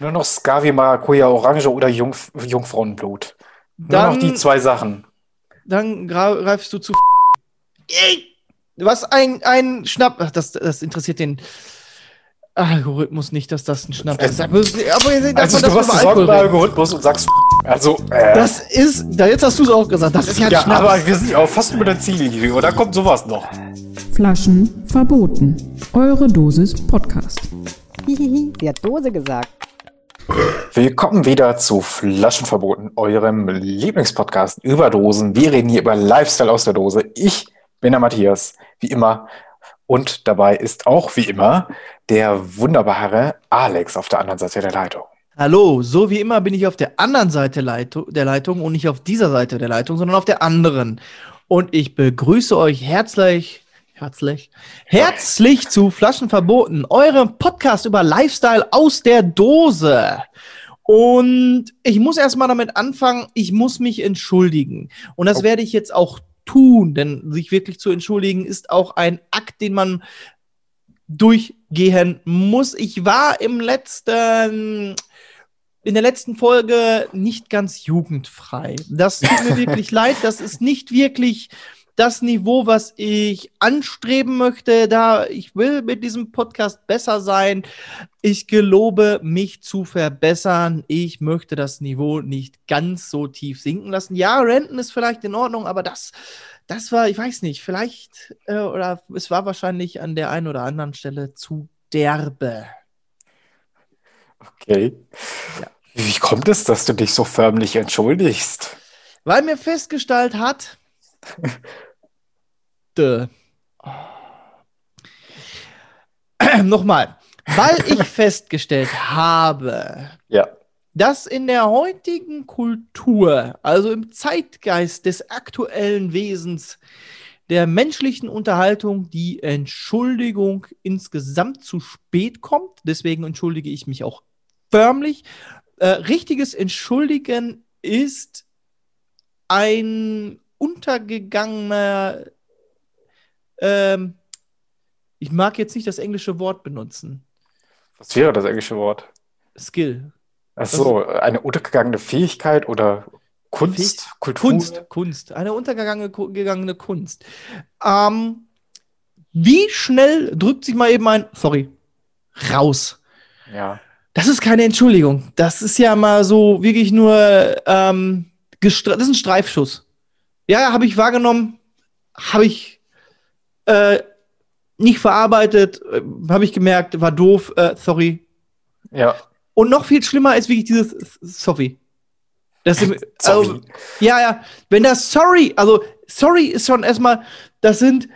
Nur noch Scavi, Maracuja, Orange oder Jungf Jungfrauenblut. Nur Dann- noch die zwei Sachen. Dann greifst du zu. Ey! Was ein, ein Schnapp. Ach, das, das interessiert den Algorithmus nicht, dass das ein Schnapp ist. Aber, aber ihr seht, Also du hast bei redet. Algorithmus und sagst also äh, Das ist, da jetzt hast du es auch gesagt, das ist ja ein ja, Schnaps. aber wir sind ja auch fast über der Ziellinie und da kommt sowas noch. Flaschen verboten. Eure Dosis Podcast. Hihihi, sie hat Dose gesagt. Willkommen wieder zu Flaschenverboten, eurem Lieblingspodcast über Dosen. Wir reden hier über Lifestyle aus der Dose. Ich bin der Matthias, wie immer. Und dabei ist auch wie immer der wunderbare Alex auf der anderen Seite der Leitung. Hallo, so wie immer bin ich auf der anderen Seite der Leitung und nicht auf dieser Seite der Leitung, sondern auf der anderen. Und ich begrüße euch herzlich, herzlich, herzlich zu Flaschen verboten, eurem Podcast über Lifestyle aus der Dose. Und ich muss erstmal damit anfangen, ich muss mich entschuldigen. Und das Oh. werde ich jetzt auch tun, denn sich wirklich zu entschuldigen ist auch ein Akt, den man durchgehen muss. Ich war im letzten, in der letzten Folge nicht ganz jugendfrei. Das tut mir wirklich leid. Das ist nicht wirklich das Niveau, was ich anstreben möchte. Da ich will mit diesem Podcast besser sein. Ich gelobe, mich zu verbessern. Ich möchte das Niveau nicht ganz so tief sinken lassen. Ja, Renten ist vielleicht in Ordnung, aber das, das war, ich weiß nicht, vielleicht äh, oder es war wahrscheinlich an der einen oder anderen Stelle zu derbe. Okay. Ja. Wie kommt es, dass du dich so förmlich entschuldigst? Weil mir festgestellt hat, Dö. Nochmal. Weil ich festgestellt habe, Ja. dass in der heutigen Kultur, also im Zeitgeist des aktuellen Wesens der menschlichen Unterhaltung, die Entschuldigung insgesamt zu spät kommt. Deswegen entschuldige ich mich auch förmlich. Äh, richtiges Entschuldigen ist ein untergegangener, ähm, ich mag jetzt nicht das englische Wort benutzen, Was wäre das englische Wort? Skill. Ach so, eine untergegangene Fähigkeit oder Kunst, Fähig- Kultur? Kunst, Kunst, eine untergegangene ku- gegangene Kunst. Ähm, wie schnell drückt sich mal eben ein, sorry, raus? Ja. Das ist keine Entschuldigung. Das ist ja mal so wirklich nur, ähm, das ist ein Streifschuss. Ja, habe ich wahrgenommen, habe ich äh, nicht verarbeitet, äh, habe ich gemerkt, war doof, äh, sorry. Ja. Und noch viel schlimmer ist wirklich dieses Sorry. Das Sorry. Also, ja, ja. Wenn das Sorry, also Sorry ist schon erstmal, das sind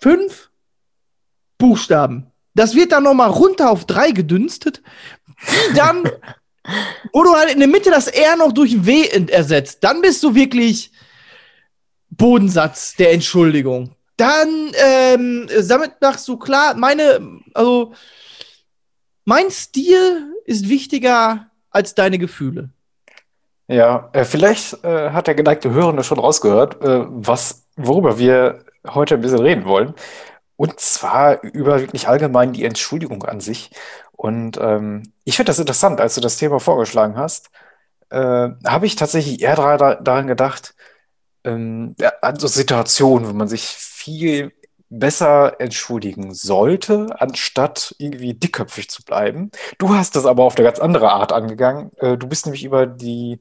fünf Buchstaben. Das wird dann nochmal runter auf drei gedünstet, die dann, wo du halt in der Mitte das R noch durch W ersetzt. Dann bist du wirklich Bodensatz der Entschuldigung. Dann, ähm, damit machst du klar, meine, also, mein Stil ist wichtiger als deine Gefühle. Ja, äh, vielleicht äh, hat der geneigte Hörende schon rausgehört, äh, was, worüber wir heute ein bisschen reden wollen. Und zwar über wirklich allgemein die Entschuldigung an sich. Und ähm, ich finde das interessant, als du das Thema vorgeschlagen hast, äh, habe ich tatsächlich eher daran gedacht, ähm, an so Situationen, wo man sich viel besser entschuldigen sollte, anstatt irgendwie dickköpfig zu bleiben. Du hast das aber auf eine ganz andere Art angegangen. Äh, du bist nämlich über die,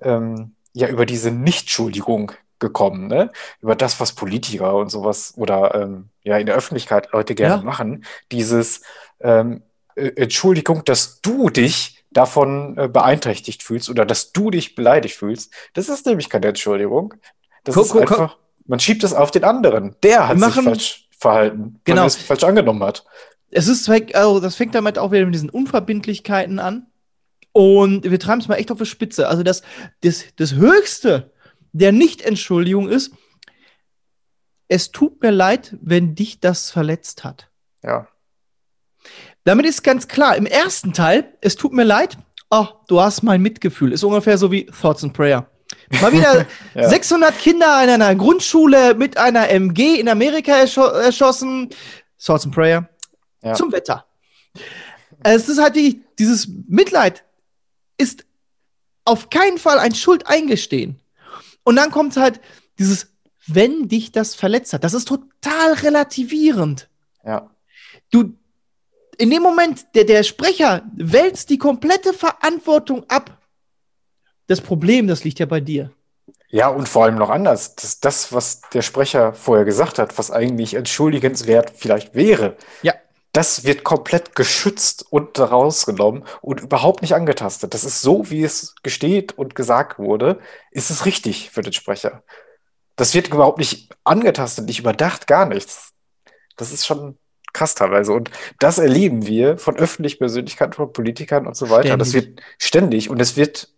ähm, ja, über diese Nichtschuldigung gekommen, ne? Über das, was Politiker und sowas oder ähm, ja in der Öffentlichkeit Leute gerne Ja. machen. Dieses ähm, äh, Entschuldigung, dass du dich davon äh, beeinträchtigt fühlst oder dass du dich beleidigt fühlst. Das ist nämlich keine Entschuldigung. Das Guck, ist guck, guck. Man schiebt es auf den anderen. Der hat Wir sich machen- falsch verhalten, weil Genau. er es falsch angenommen hat. es ist, also das fängt damit auch wieder mit diesen Unverbindlichkeiten an. Und wir treiben es mal echt auf die Spitze. Also das, das, das Höchste der Nicht-Entschuldigung ist, es tut mir leid, wenn dich das verletzt hat. Ja. Damit ist ganz klar, im ersten Teil, es tut mir leid, oh, du hast mein Mitgefühl. Ist ungefähr so wie Thoughts and Prayer. Mal wieder ja. 600 Kinder in einer Grundschule mit einer MG in Amerika erscho erschossen. Thoughts and Prayer. Ja. Zum Wetter. Es ist halt wirklich, dieses Mitleid ist auf keinen Fall ein Schuldeingestehen. Und dann kommt halt dieses, wenn dich das verletzt hat. Das ist total relativierend. Ja. Du, in dem Moment, der, der Sprecher wälzt die komplette Verantwortung ab. Das Problem, das liegt ja bei dir. Ja, und vor allem noch anders. Das, das, was der Sprecher vorher gesagt hat, was eigentlich entschuldigenswert vielleicht wäre, ja. das wird komplett geschützt und rausgenommen und überhaupt nicht angetastet. Das ist so, wie es gesteht und gesagt wurde, ist es richtig für den Sprecher. Das wird überhaupt nicht angetastet, nicht überdacht, gar nichts. Das ist schon krass teilweise. Und das erleben wir von öffentlichen Persönlichkeiten, von Politikern und so weiter. Ständig. Das wird ständig und es wird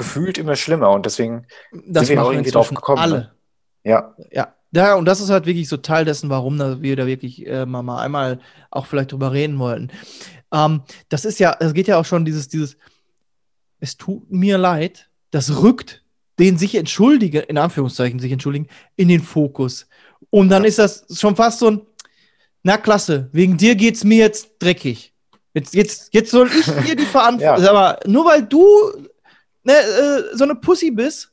gefühlt immer schlimmer. Und deswegen das sind wir auch irgendwie drauf gekommen. Alle. Ne? Ja. Ja. Ja, und das ist halt wirklich so Teil dessen, warum wir da wirklich äh, mal, mal einmal auch vielleicht drüber reden wollten. Ähm, das ist ja, es geht ja auch schon dieses, dieses, es tut mir leid, das rückt den sich entschuldigen, in Anführungszeichen sich entschuldigen, in den Fokus. Und dann ist das schon fast so ein, na klasse, wegen dir geht's mir jetzt dreckig. Jetzt, jetzt, jetzt soll ich dir die Verantwortung. ja. Aber nur weil du ne, äh, so eine Pussy bist.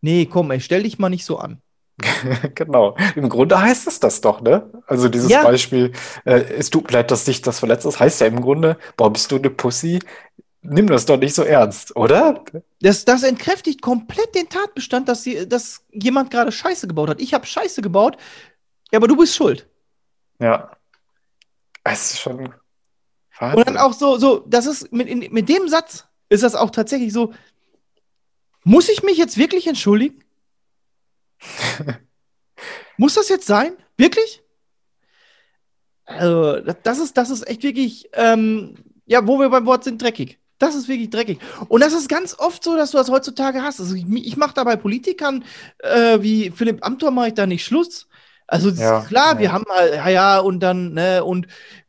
Nee, komm, ey, stell dich mal nicht so an. genau. Im Grunde heißt es das doch, ne? Also dieses ja. Beispiel, äh, es tut mir leid, dass dich das verletzt ist, heißt ja im Grunde, boah, bist du eine Pussy? nimm das doch nicht so ernst, oder? Das, das entkräftigt komplett den Tatbestand, dass, sie, dass jemand gerade Scheiße gebaut hat. Ich habe Scheiße gebaut, ja, aber du bist schuld. Ja. Es ist schon. Wahnsinn. Und dann auch so, so, das ist mit, in, mit dem Satz ist das auch tatsächlich so. Muss ich mich jetzt wirklich entschuldigen? Muss das jetzt sein? Wirklich? Also, das ist, das ist echt wirklich, ähm, ja, wo wir beim Wort sind, dreckig. Das ist wirklich dreckig. Und das ist ganz oft so, dass du das heutzutage hast. Also ich, ich mache da bei Politikern äh, wie Philipp Amthor mache ich da nicht Schluss. Also ja, klar, ja. wir haben halt, ja, ja, und dann, ne, und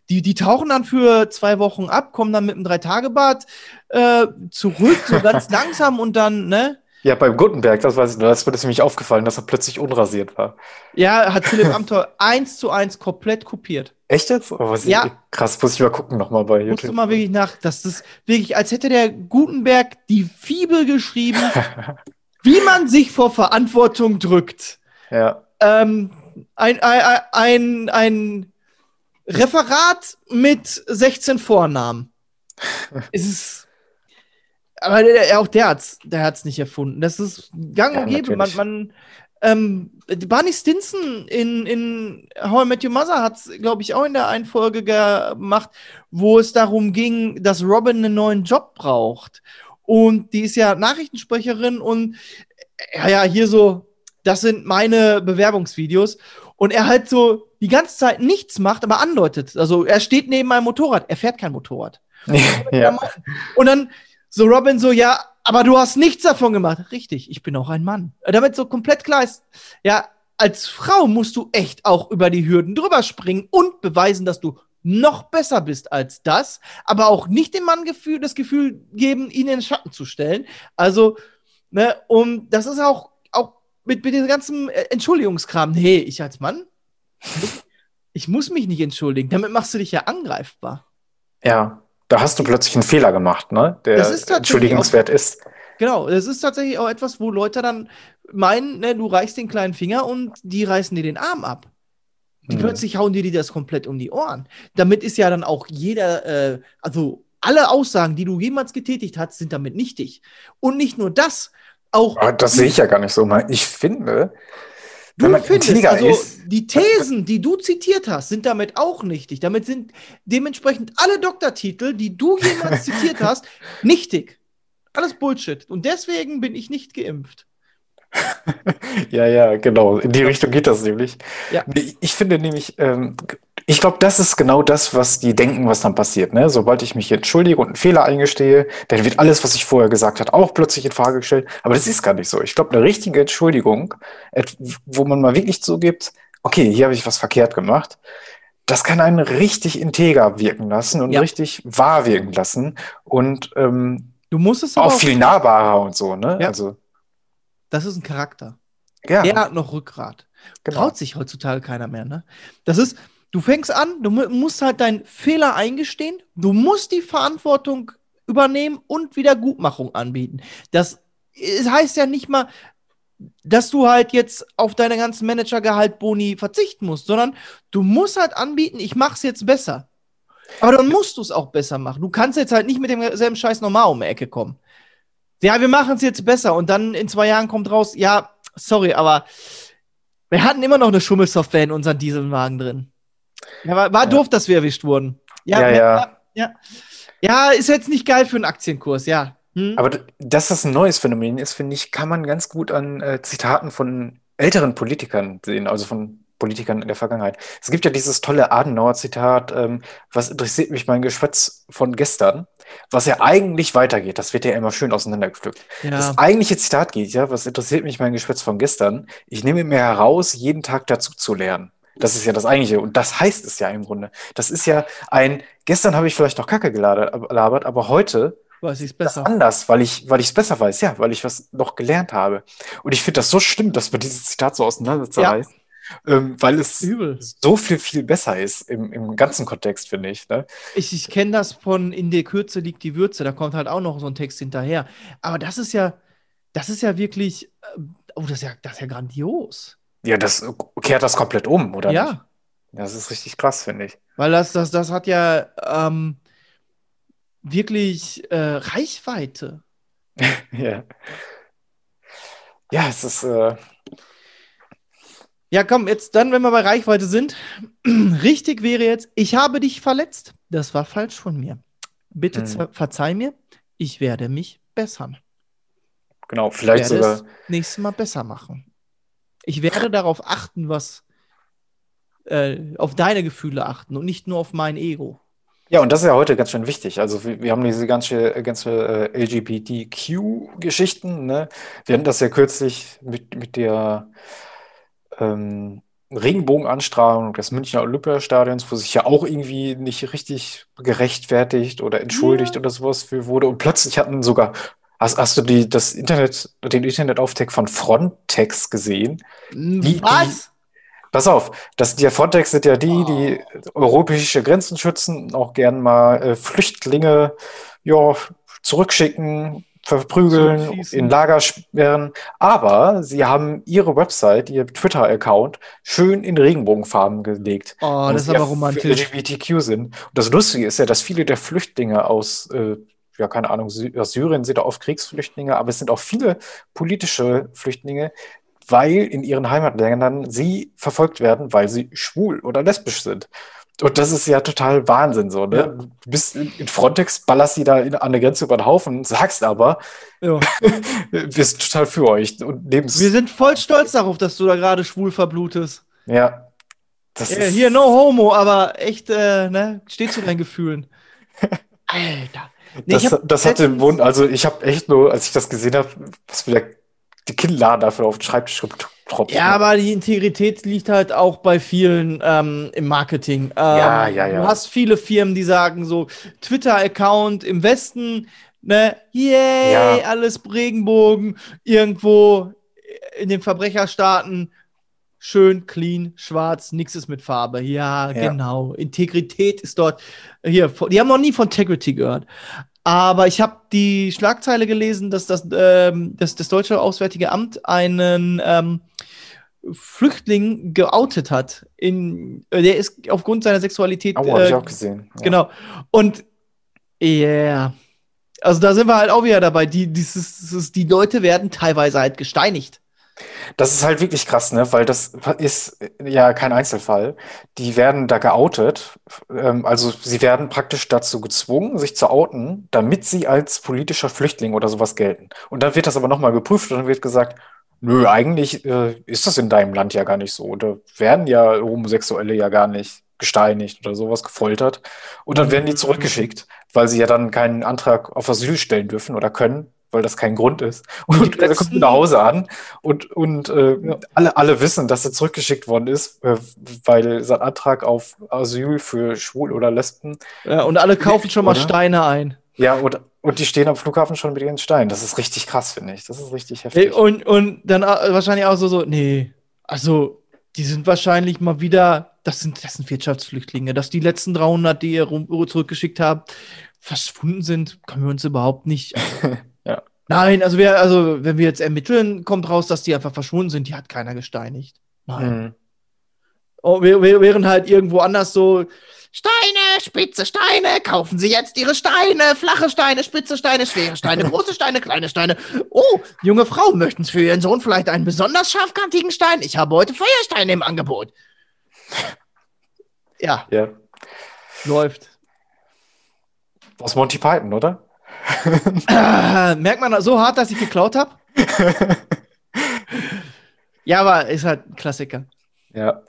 die, die tauchen dann für zwei Wochen ab, kommen dann mit einem Drei-Tage-Bad äh, zurück, so ganz langsam und dann, ne? Ja, beim Gutenberg, das weiß ich nur, das wird nämlich aufgefallen, dass er plötzlich unrasiert war. Ja, hat Philipp Amthor eins zu eins komplett kopiert. Echt jetzt? Oh, ja. Ich, krass, muss ich mal gucken nochmal bei YouTube. Musst du mal wirklich nach, das ist wirklich, als hätte der Gutenberg die Fibel geschrieben, wie man sich vor Verantwortung drückt. Ja. Ähm, ein, ein, ein, ein Referat mit 16 Vornamen. es ist aber der, auch der hat's, der hat's nicht erfunden. Das ist gang und ja, gäbe. Man, man ähm, Barney Stinson in, in How I Met Your Mother hat es, glaube ich, auch in der einen Folge gemacht, wo es darum ging, dass Robin einen neuen Job braucht. Und die ist ja Nachrichtensprecherin und ja, ja, hier so, das sind meine Bewerbungsvideos. Und er halt so die ganze Zeit nichts macht, aber andeutet. Also er steht neben einem Motorrad, er fährt kein Motorrad. ja. Und dann so Robin so, ja, aber du hast nichts davon gemacht. Richtig, ich bin auch ein Mann. Damit so komplett klar ist, ja, als Frau musst du echt auch über die Hürden drüber springen und beweisen, dass du noch besser bist als das, aber auch nicht dem Mann Gefühl, das Gefühl geben, ihn in den Schatten zu stellen. Also, ne, und das ist auch mit, mit diesem ganzen äh, Entschuldigungskram. Nee, ich als Mann, ich muss mich nicht entschuldigen. Damit machst du dich ja angreifbar. Ja, da hast du plötzlich einen Fehler gemacht, ne? Der entschuldigenswert auch, ist. Genau, das ist tatsächlich auch etwas, wo Leute dann meinen, ne, du reichst den kleinen Finger und die reißen dir den Arm ab. Die hm. plötzlich hauen dir das komplett um die Ohren. Damit ist ja dann auch jeder, äh, also alle Aussagen, die du jemals getätigt hast, sind damit nichtig. Und nicht nur das, auch. Aber ah, das sehe ich ja gar nicht so. Ich finde, Du wenn man findest, also ist, die Thesen, die du zitiert hast, sind damit auch nichtig. Damit sind dementsprechend alle Doktortitel, die du jemals zitiert hast, nichtig. Alles Bullshit. Und deswegen bin ich nicht geimpft. Ja, ja, genau. In die Richtung geht das nämlich. Ja. Ich finde nämlich, ähm, ich glaube, das ist genau das, was die denken, was dann passiert. Ne? Sobald ich mich entschuldige und einen Fehler eingestehe, dann wird alles, was ich vorher gesagt habe, auch plötzlich in Frage gestellt. Aber das ist gar nicht so. Ich glaube, eine richtige Entschuldigung, et- wo man mal wirklich zugibt, okay, hier habe ich was verkehrt gemacht, das kann einen richtig integer wirken lassen und Ja. richtig wahr wirken lassen und ähm, Du musst es aber auch viel nahbarer und so. Ne? Ja. Also, Das ist ein Charakter. ja, Der hat noch Rückgrat. genau. Traut sich heutzutage keiner mehr, ne? Das ist, du fängst an, du mu- musst halt deinen Fehler eingestehen, du musst die Verantwortung übernehmen und Wiedergutmachung anbieten. Das heißt ja nicht mal, dass du halt jetzt auf deine ganzen Managergehalt Boni verzichten musst, sondern du musst halt anbieten, ich mach's jetzt besser. Aber dann musst du es auch besser machen. Du kannst jetzt halt nicht mit demselben Scheiß normal um die Ecke kommen. Ja, wir machen es jetzt besser und dann in zwei Jahren kommt raus, ja, sorry, aber wir hatten immer noch eine Schummelsoftware in unseren Dieselwagen drin. Ja, war, war Ja. doof, dass wir erwischt wurden. Ja, ja. ja. Ja, ja, ist jetzt nicht geil für einen Aktienkurs, ja. Hm? Aber dass das ein neues Phänomen ist, finde ich, kann man ganz gut an äh, Zitaten von älteren Politikern sehen, also von Politikern in der Vergangenheit. Es gibt ja dieses tolle Adenauer-Zitat, ähm, was interessiert mich mein Geschwätz von gestern, was ja eigentlich weitergeht. Das wird ja immer schön auseinandergepflückt. ja. Das eigentliche Zitat geht ja, was interessiert mich mein Geschwätz von gestern? Ich nehme mir heraus, jeden Tag dazu zu lernen. Das ist ja das eigentliche. Und das heißt es ja im Grunde. Das ist ja ein, gestern habe ich vielleicht noch Kacke gelabert, aber heute weiß ich es besser. anders, weil ich, weil ich es besser weiß, ja, weil ich was noch gelernt habe. Und ich finde das so schlimm, dass man dieses Zitat so auseinanderzerreißt, ähm, weil es Übel. so viel, viel besser ist im, im ganzen Kontext, finde ich. Ne? Ich, ich kenne das von In der Kürze liegt die Würze, da kommt halt auch noch so ein Text hinterher. Aber das ist ja, das ist ja wirklich, äh, oh, das ist ja, das ist ja grandios. Ja, das kehrt das komplett um, oder ja. nicht? Das ist richtig krass, finde ich. Weil das, das, das hat ja ähm, wirklich äh, Reichweite. Ja. Ja, es ist, äh, Ja, komm, jetzt dann, wenn wir bei Reichweite sind, richtig wäre jetzt, ich habe dich verletzt. Das war falsch von mir. Bitte Hm. ver- verzeih mir, ich werde mich bessern. genau, Ich vielleicht werde sogar. es nächstes Mal besser machen. Ich werde darauf achten, was äh, auf deine Gefühle achten und nicht nur auf mein Ego. Ja, und das ist ja heute ganz schön wichtig. Also wir, wir haben diese ganze, ganze äh, LGBTQ-Geschichten, ne? Wir hatten das ja kürzlich mit, mit der ähm, Regenbogenanstrahlung des Münchner Olympiastadions, wo sich ja auch irgendwie nicht richtig gerechtfertigt oder entschuldigt oder sowas für wurde. Und plötzlich hatten sogar, hast, hast du die, das Internet, den Internetauftext von Frontex gesehen? Die- was? Pass auf, das, die Frontex sind ja die, die europäische Grenzen schützen, auch gern mal äh, Flüchtlinge ja, zurückschicken, verprügeln, in Lager sperren. Aber sie haben ihre Website, ihr Twitter-Account schön in Regenbogenfarben gelegt. Oh, das ist aber ja für romantisch. LGBTQ sind. Und das Lustige ist ja, dass viele der Flüchtlinge aus, äh, ja, keine Ahnung, Sy aus Syrien sind oft Kriegsflüchtlinge, aber es sind auch viele politische Flüchtlinge, weil in ihren Heimatländern sie verfolgt werden, weil sie schwul oder lesbisch sind. Und das ist ja total Wahnsinn so, ne? Ja. Du bist in, Frontex, ballerst sie da in, an der Grenze über den Haufen, sagst aber, Ja. wir sind total für euch und. Wir sind voll stolz darauf, dass du da gerade schwul verblutest. ja. Das Äh, ist, hier, no homo, aber echt, äh, ne, steht zu deinen Gefühlen. Alter. Nee, das, hab das hatte letztens- Wund, also ich habe echt nur, als ich das gesehen habe, was wieder die Kinnladen dafür auf den Schreibtisch getropft. Ja, aber die Integrität liegt halt auch bei vielen ähm, im Marketing. Ähm, Ja, ja, ja. Du hast viele Firmen, die sagen so, Twitter-Account im Westen, ne, yay, Ja. alles Regenbogen, irgendwo in den Verbrecherstaaten schön, clean, schwarz, nichts ist mit Farbe. Ja, Ja. genau. Integrität ist dort. Hier, die haben noch nie von Integrity gehört. Aber ich habe die Schlagzeile gelesen, dass das, ähm, dass das deutsche Auswärtige Amt einen ähm, Flüchtling geoutet hat. In, äh, der ist aufgrund seiner Sexualität. Oh, habe ich äh, auch gesehen. Ja. Genau. Und yeah. Also da sind wir halt auch wieder dabei. Die, dieses, dieses, die Leute werden teilweise halt gesteinigt. Das ist halt wirklich krass, ne? Weil das ist ja kein Einzelfall. Die werden da geoutet. Ähm, also sie werden praktisch dazu gezwungen, sich zu outen, damit sie als politischer Flüchtling oder sowas gelten. Und dann wird das aber nochmal geprüft und dann wird gesagt, Nö, eigentlich äh, ist das in deinem Land ja gar nicht so. Da werden ja Homosexuelle ja gar nicht gesteinigt oder sowas, gefoltert. Und dann werden die zurückgeschickt, weil sie ja dann keinen Antrag auf Asyl stellen dürfen oder können, weil das kein Grund ist. Und dann kommt nach Hause an und, und äh, alle, alle wissen, dass er zurückgeschickt worden ist, äh, weil sein Antrag auf Asyl für Schwul oder Lesben, Ja, und alle kaufen schon mal Oder? Steine ein. ja, und, und die stehen am Flughafen schon mit ihren Steinen. Das ist richtig krass, finde ich. Das ist richtig heftig. Und, und dann äh, wahrscheinlich auch so, so, nee, also die sind wahrscheinlich mal wieder, das sind, das sind Wirtschaftsflüchtlinge, dass die letzten 300, die ihr rum, zurückgeschickt habt, verschwunden sind, können wir uns überhaupt nicht. Nein, also, wir, also wenn wir jetzt ermitteln, kommt raus, dass die einfach verschwunden sind, die hat keiner gesteinigt. Nein. Mhm. Wär- wär- während halt irgendwo anders so, Steine, spitze Steine, kaufen Sie jetzt Ihre Steine, flache Steine, spitze Steine, schwere Steine, große Steine, kleine Steine. Oh, junge Frau, möchten Sie für Ihren Sohn vielleicht einen besonders scharfkantigen Stein? Ich habe heute Feuersteine im Angebot. Ja, Ja. läuft. Aus Monty Python, oder? Ah, merkt man so hart, dass ich geklaut habe? ja, aber ist halt ein Klassiker. Ja.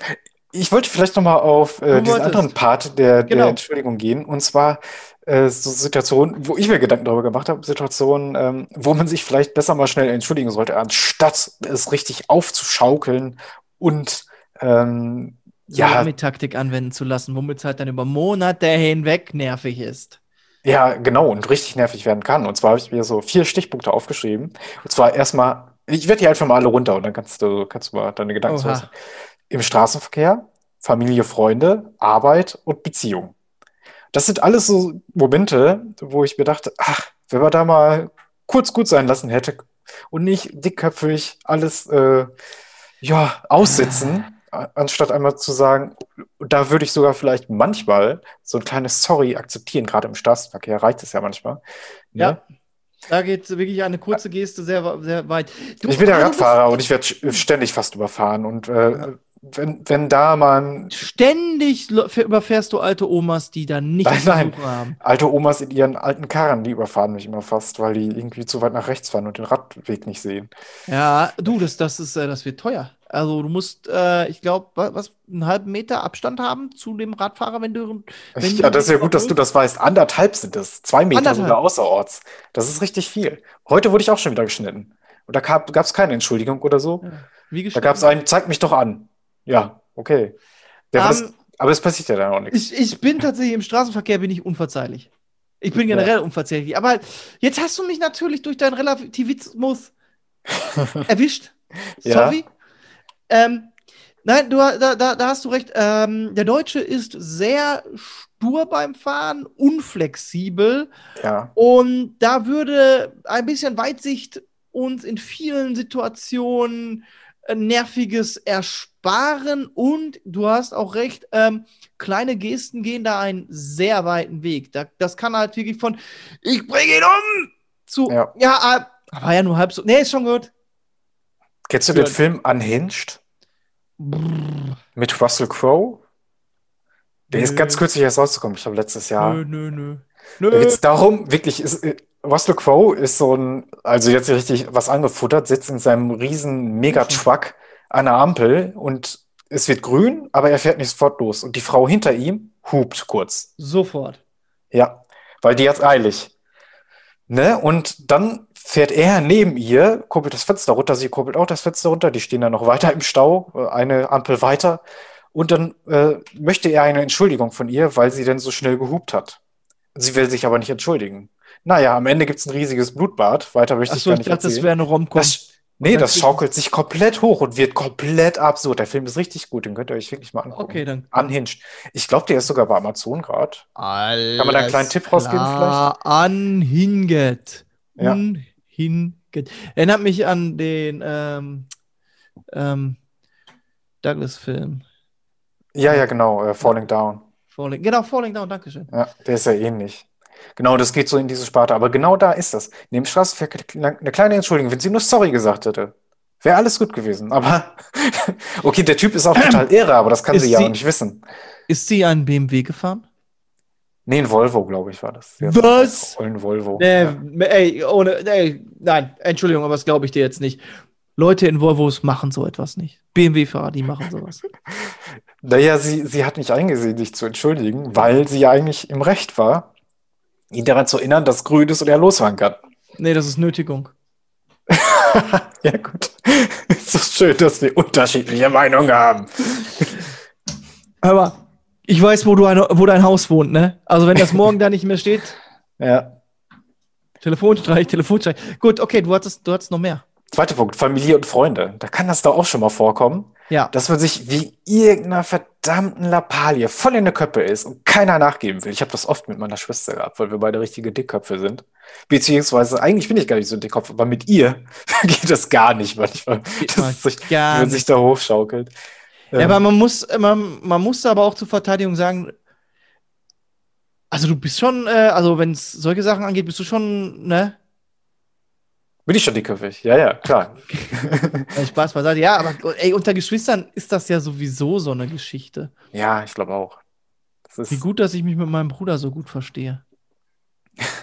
Ich wollte vielleicht noch mal auf äh, diesen anderen Part der, der Genau. Entschuldigung gehen. Und zwar äh, so Situationen, wo ich mir Gedanken darüber gemacht habe, Situationen, ähm, wo man sich vielleicht besser mal schnell entschuldigen sollte, anstatt es richtig aufzuschaukeln und ähm, ja, Salami-Taktik anwenden zu lassen, womit es halt dann über Monate hinweg nervig ist. Ja, genau, und richtig nervig werden kann. Und zwar habe ich mir so vier Stichpunkte aufgeschrieben. Und zwar erstmal, ich werde die einfach mal alle runter und dann kannst du, kannst du mal deine Gedanken Oha. lassen. Im Straßenverkehr, Familie, Freunde, Arbeit und Beziehung. Das sind alles so Momente, wo ich mir dachte, ach, wenn man da mal kurz gut sein lassen hätte und nicht dickköpfig alles äh, ja, aussitzen, a- anstatt einmal zu sagen, da würde ich sogar vielleicht manchmal so ein kleines Sorry akzeptieren, gerade im Straßenverkehr reicht es ja manchmal. Ne? Ja. Da geht wirklich eine kurze Geste sehr, sehr weit. Du, Ich bin ja bist Radfahrer und ich werde ständig fast überfahren. Und äh, wenn, wenn da mal ein Ständig überfährst du alte Omas, die da nichts Nein, zu nein. haben. alte Omas in ihren alten Karren, die überfahren mich immer fast, weil die irgendwie zu weit nach rechts fahren und den Radweg nicht sehen. Ja, du, das, das, ist, äh, das wird teuer. Also du musst, äh, ich glaube, was, einen halben Meter Abstand haben zu dem Radfahrer, wenn du. Wenn ja, du das ist ja gut, dass du das weißt. Anderthalb sind es. Zwei Meter Anderthalb. sogar außerorts. Das ist richtig viel. Heute wurde ich auch schon wieder geschnitten. Und da gab es keine Entschuldigung oder so. Wie Da gab es einen, zeig mich doch an. Ja, okay. War Ähm, das, aber es passiert ja dann auch nichts. Ich, ich bin tatsächlich im Straßenverkehr bin ich unverzeihlich. Ich bin Ja. generell unverzeihlich. Aber jetzt hast du mich natürlich durch deinen Relativismus erwischt. Ja. Ähm, nein, du, da, da, da hast du recht. Ähm, der Deutsche ist sehr stur beim Fahren, unflexibel. Ja. Und da würde ein bisschen Weitsicht uns in vielen Situationen Nerviges ersparen. Und du hast auch recht, ähm, kleine Gesten gehen da einen sehr weiten Weg. Da, das kann halt wirklich von Ich bringe ihn um zu Ja. Ja, äh, aber ja nur halb so. Nee, ist schon gut. Kennst du den Film Unhinged mit Russell Crowe? Der ist Nö. ganz kürzlich erst rausgekommen, ich glaube letztes Jahr. Nö, nö, nö. Da Nö. geht es darum, wirklich, ist, äh, Russell Crowe ist so ein, also jetzt richtig was angefuttert, sitzt in seinem riesen Megatruck an der Ampel und es wird grün, aber er fährt nicht sofort los. Und die Frau hinter ihm hupt kurz. Sofort. Ja, weil die hat's eilig. Ne? Und dann fährt er neben ihr, kurbelt das Fenster runter, sie kurbelt auch das Fenster runter, die stehen dann noch weiter im Stau, äh, eine Ampel weiter. Und dann äh, möchte er eine Entschuldigung von ihr, weil sie denn so schnell gehupt hat. Sie will sich aber nicht entschuldigen. Naja, am Ende gibt's ein riesiges Blutbad. Weiter möchte ich Achso, gar ich nicht dachte, das erzählen. wäre eine Romcom. Das, nee, das schaukelt sich komplett hoch und wird komplett absurd. Der Film ist richtig gut, den könnt ihr euch wirklich mal angucken. Okay, dann. Unhinged. Ich glaube, der ist sogar bei Amazon gerade. Kann man da einen kleinen Tipp rausgeben Anhinget. Ja. Unhinget. Erinnert mich an den ähm, ähm, Douglas-Film. Ja, ja, genau, äh, Falling Down. Falling, genau, Falling Down, Dankeschön. Ja, der ist ja ähnlich. Genau, das geht so in diese Sparte. Aber genau da ist das. Neben Straßenverkehr eine kleine Entschuldigung, wenn sie nur sorry gesagt hätte. Wäre alles gut gewesen. Aber okay, der Typ ist auch total irre, aber das kann Ist sie ja sie- auch nicht wissen. Ist sie einen BMW gefahren? Nee, ein Volvo, glaube ich, war das. Hat Was? Ein Volvo. Nee, Ja. ey, ohne, nee, nein, Entschuldigung, aber das glaube ich dir jetzt nicht. Leute in Volvos machen so etwas nicht. BMW-Fahrer, die machen sowas. Naja, sie, sie hat nicht eingesehen, sich zu entschuldigen, weil sie ja eigentlich im Recht war, ihn daran zu erinnern, dass grün ist und er losfahren kann. Nee, das ist Nötigung. Ja, gut. Es ist schön, dass wir unterschiedliche Meinungen haben. Aber ich weiß, wo, du ein, wo dein Haus wohnt, ne? Also wenn das morgen da nicht mehr steht, Ja. Telefonstreich, Telefonstreich. Gut, okay, du hattest, du hattest noch mehr. Zweiter Punkt, Familie und Freunde. Da kann das doch auch schon mal vorkommen, Ja. dass man sich wie irgendeiner verdammten Lappalie voll in der Köppe ist und keiner nachgeben will. Ich habe das oft mit meiner Schwester gehabt, weil wir beide richtige Dickköpfe sind. Beziehungsweise, eigentlich bin ich gar nicht so ein Dickkopf, aber mit ihr geht das gar nicht manchmal. Geht Das mal ist sich, man sich da hochschaukelt. Ja, Ähm, aber man muss, man, man muss aber auch zur Verteidigung sagen, also du bist schon, äh, also wenn es solche Sachen angeht, bist du schon, ne? bin ich schon dickköpfig? Ja, ja, klar. Spaß beiseite. Ja, aber ey, unter Geschwistern ist das ja sowieso so eine Geschichte. Ja, ich glaube auch. Wie gut, dass ich mich mit meinem Bruder so gut verstehe.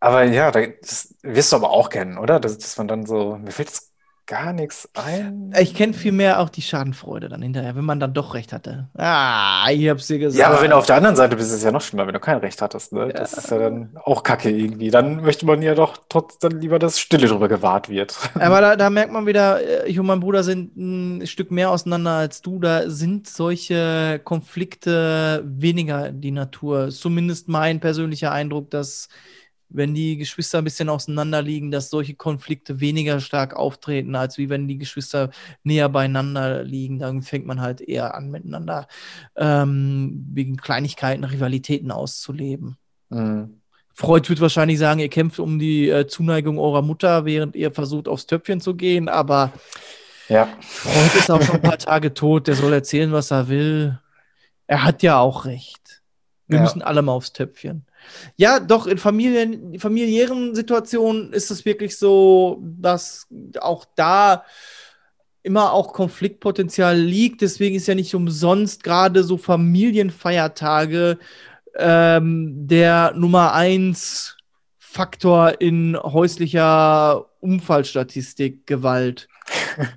Aber ja, da- das wirst du aber auch kennen, oder? Dass, dass man dann so, mir fällt jetzt gar nichts ein. Ich kenne vielmehr auch die Schadenfreude dann hinterher, wenn man dann doch recht hatte. Ah, ich hab's dir gesagt. Ja, aber wenn du auf der anderen Seite bist, ist es ja noch schlimmer, wenn du kein Recht hattest. Ne? Das ist ja dann auch Kacke irgendwie. Dann möchte man ja doch trotz dann lieber, dass Stille drüber gewahrt wird. Aber da, da merkt man wieder, äh, ich und mein Bruder sind ein Stück mehr auseinander als du. Da sind solche Konflikte weniger die Natur. Zumindest mein persönlicher Eindruck, dass wenn die Geschwister ein bisschen auseinander liegen, dass solche Konflikte weniger stark auftreten, als wie wenn die Geschwister näher beieinander liegen. Dann fängt man halt eher an, miteinander ähm, wegen Kleinigkeiten, Rivalitäten auszuleben. Mhm. Freud wird wahrscheinlich sagen, ihr kämpft um die äh, Zuneigung eurer Mutter, während ihr versucht, aufs Töpfchen zu gehen. Aber Ja. Freud ist auch schon ein paar Tage tot. Der soll erzählen, was er will. Er hat ja auch recht. Wir Ja. müssen alle mal aufs Töpfchen. Ja, doch, in Familien, familiären Situationen ist es wirklich so, dass auch da immer auch Konfliktpotenzial liegt. Deswegen ist ja nicht umsonst gerade so Familienfeiertage ähm, der Nummer eins Faktor in häuslicher Unfallstatistik Gewalt.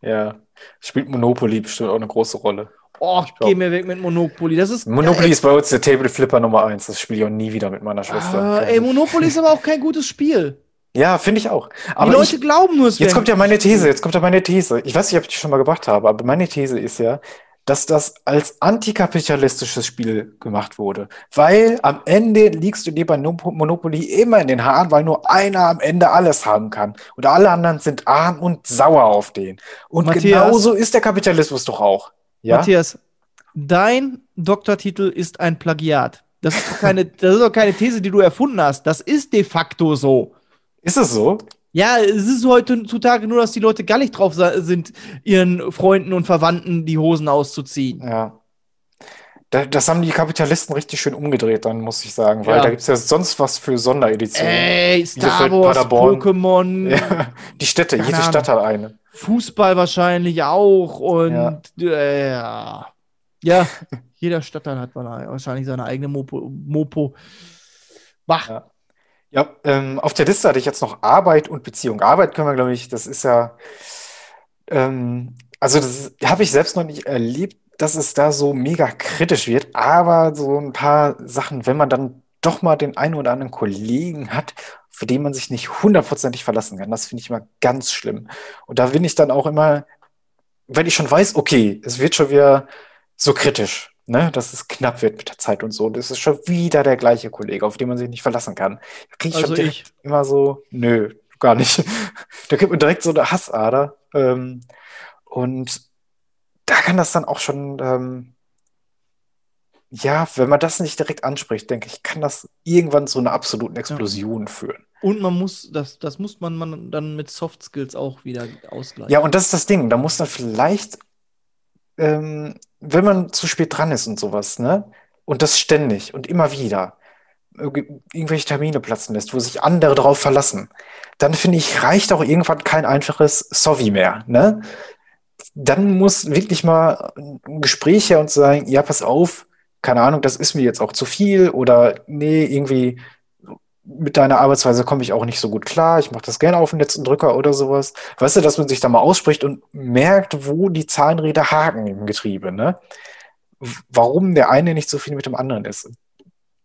Ja. Spielt Monopoly bestimmt auch eine große Rolle. Oh, glaub- geh mir weg mit Monopoly. Das ist Monopoly ist bei uns der Table Flipper Nummer eins. Das spiele ich auch nie wieder mit meiner Schwester. Ah, ey, Monopoly ist aber auch kein gutes Spiel. Ja, finde ich auch. Die Aber Leute ich, glauben nur, es Jetzt kommt ja meine. These, jetzt kommt ja meine These. Ich weiß nicht, ob ich die schon mal gebracht habe, aber meine These ist ja, dass das als antikapitalistisches Spiel gemacht wurde. Weil am Ende liegst du dir bei No- Monopoly immer in den Haaren, weil nur einer am Ende alles haben kann. Und alle anderen sind arm und sauer auf den. Und Matthias? genauso ist der Kapitalismus doch auch. Ja? Matthias, dein Doktortitel ist ein Plagiat. Das ist, doch keine, das ist doch keine These, die du erfunden hast. Das ist de facto so. Ist es so? Ja, es ist heutzutage nur, dass die Leute gar nicht drauf sind, ihren Freunden und Verwandten die Hosen auszuziehen. Ja. Da, das haben die Kapitalisten richtig schön umgedreht, dann muss ich sagen, weil Ja. da gibt es ja sonst was für Sondereditionen. Ey, Star Wars. Pokémon, Ja, die Städte, jede Ahnung. Stadt hat eine. Fußball wahrscheinlich auch und Ja. äh, ja. jeder Stadtteil hat wahrscheinlich seine eigene Mopo. Mopo. Bah. Ja. Ja, ähm, auf der Liste hatte ich jetzt noch Arbeit und Beziehung. Arbeit können wir, glaube ich, das ist ja, ähm, also das habe ich selbst noch nicht erlebt, dass es da so mega kritisch wird, aber so ein paar Sachen, wenn man dann doch mal den einen oder anderen Kollegen hat, für den man sich nicht hundertprozentig verlassen kann, das finde ich immer ganz schlimm. Und da bin ich dann auch immer, wenn ich schon weiß, okay, es wird schon wieder so kritisch, ne, dass es knapp wird mit der Zeit und so. Das ist schon wieder der gleiche Kollege, auf den man sich nicht verlassen kann. Ich Also ich. immer so, nö, gar nicht. Da kriegt man direkt so eine Hassader. Ähm, und da kann das dann auch schon, ähm, ja, wenn man das nicht direkt anspricht, denke ich, kann das irgendwann zu einer absoluten Explosion führen. Und man muss, das, das muss man, man dann mit Soft Skills auch wieder ausgleichen. Ja, und das ist das Ding. Da muss dann vielleicht, ähm, wenn man zu spät dran ist und sowas, ne? Und das ständig und immer wieder irg- irgendwelche Termine platzen lässt, wo sich andere darauf verlassen, dann finde ich, reicht auch irgendwann kein einfaches Sorry mehr, ne? Dann muss wirklich mal ein Gespräch her und sagen, ja, pass auf, keine Ahnung, das ist mir jetzt auch zu viel oder nee, irgendwie mit deiner Arbeitsweise komme ich auch nicht so gut klar, ich mache das gerne auf den letzten Drücker oder sowas. Weißt du, dass man sich da mal ausspricht und merkt, wo die Zahnräder haken im Getriebe, ne? Warum der eine nicht so viel mit dem anderen ist.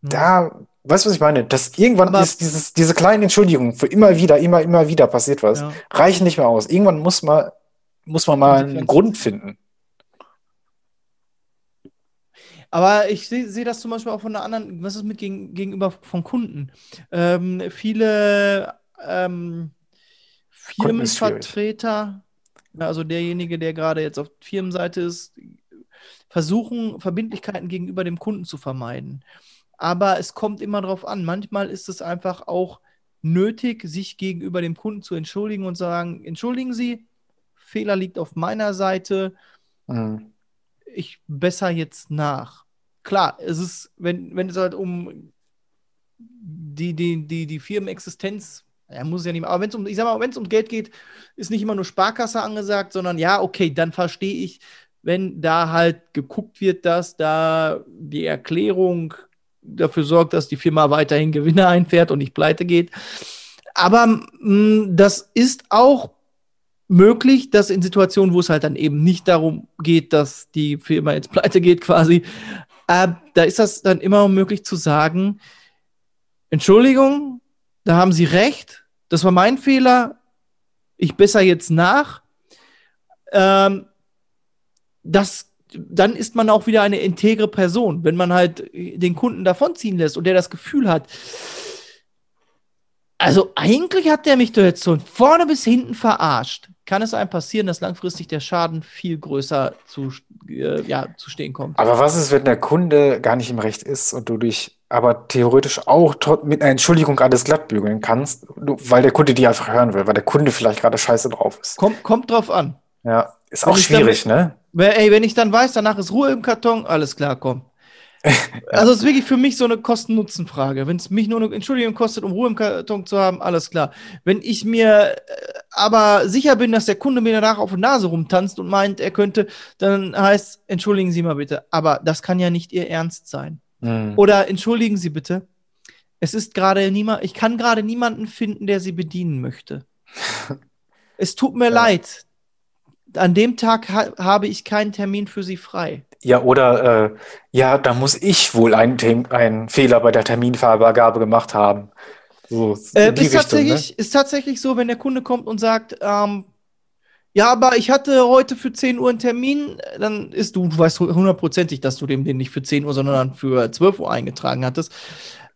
Da, weißt du, was ich meine? Dass irgendwann Aber- ist dieses, diese kleinen Entschuldigungen für immer wieder, immer, immer wieder passiert was, Ja. reichen nicht mehr aus. Irgendwann muss man, muss man mal einen. Grund finden. Aber ich sehe seh das zum Beispiel auch von einer anderen, was ist mit gegen, gegenüber von Kunden? Ähm, viele ähm. Firmenvertreter, also derjenige, der gerade jetzt auf Firmenseite ist, versuchen, Verbindlichkeiten gegenüber dem Kunden zu vermeiden. Aber es kommt immer darauf an. Manchmal ist es einfach auch nötig, sich gegenüber dem Kunden zu entschuldigen und sagen, entschuldigen Sie, Fehler liegt auf meiner Seite, Mhm. ich besser jetzt nach. Klar, es ist, wenn, wenn es halt um die, die, die, die Firmenexistenz, ja, muss ja nicht mehr, aber wenn es um, ich sag mal, wenn es um Geld geht, ist nicht immer nur Sparkasse angesagt, sondern ja, okay, dann verstehe ich, wenn da halt geguckt wird, dass da die Erklärung dafür sorgt, dass die Firma weiterhin Gewinne einfährt und nicht pleite geht. Aber mh, das ist auch möglich, dass in Situationen, wo es halt dann eben nicht darum geht, dass die Firma jetzt pleite geht, quasi, äh, da ist das dann immer möglich zu sagen, Entschuldigung, da haben Sie recht, das war mein Fehler, ich besser jetzt nach. Ähm, das, dann ist man auch wieder eine integre Person, wenn man halt den Kunden davonziehen lässt und der das Gefühl hat, also eigentlich hat der mich doch jetzt von vorne bis hinten verarscht. Kann es einem passieren, dass langfristig der Schaden viel größer zu, äh, ja, zu stehen kommt? Aber was ist, wenn der Kunde gar nicht im Recht ist und du dich aber theoretisch auch mit einer Entschuldigung alles glatt bügeln kannst, weil der Kunde die einfach hören will, weil der Kunde vielleicht gerade scheiße drauf ist. Kommt, kommt drauf an. Ja, ist Wenn auch schwierig, ne? Wer- Ey, wenn ich dann weiß, danach ist Ruhe im Karton, alles klar, komm. Also es ist wirklich für mich so eine Kosten-Nutzen-Frage. Wenn es mich nur eine Entschuldigung kostet, um Ruhe im Karton zu haben, alles klar. Wenn ich mir äh, aber sicher bin, dass der Kunde mir danach auf die Nase rumtanzt und meint, er könnte, dann heißt, entschuldigen Sie mal bitte. Aber das kann ja nicht Ihr Ernst sein. Hm. Oder entschuldigen Sie bitte. Es ist gerade niemand, ich kann gerade niemanden finden, der Sie bedienen möchte. es tut mir Ja. leid. An dem Tag ha habe ich keinen Termin für Sie frei. Ja, oder äh, ja, da muss ich wohl einen, einen Fehler bei der Terminvergabe gemacht haben. So Äh, ist, Richtung, ne? tatsächlich, ist tatsächlich so, wenn der Kunde kommt und sagt, ähm, ja, aber ich hatte heute für 10 Uhr einen Termin, dann ist du, du weißt hundertprozentig, dass du dem den nicht für 10 Uhr, sondern für 12 Uhr eingetragen hattest.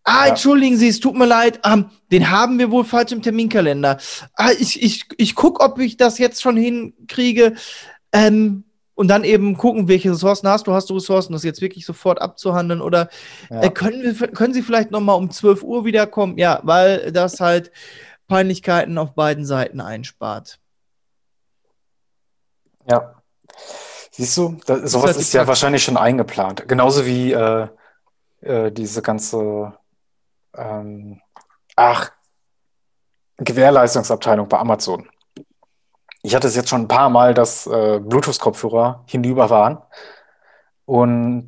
Ah, Ja. entschuldigen Sie, es tut mir leid, ähm, den haben wir wohl falsch im Terminkalender. Ah, ich, ich, ich gucke, ob ich das jetzt schon hinkriege. Ähm, und dann eben gucken, welche Ressourcen hast du, hast du Ressourcen, das jetzt wirklich sofort abzuhandeln oder Ja. äh, können, wir, können Sie vielleicht noch mal um 12 Uhr wiederkommen? Ja, weil das halt Peinlichkeiten auf beiden Seiten einspart. Ja. Siehst du, da, sowas halt die ist ja wahrscheinlich schon eingeplant. Genauso wie äh, äh, diese ganze, ähm, ach, Gewährleistungsabteilung bei Amazon. Ich hatte es jetzt schon ein paar Mal, dass äh, Bluetooth-Kopfhörer hinüber waren und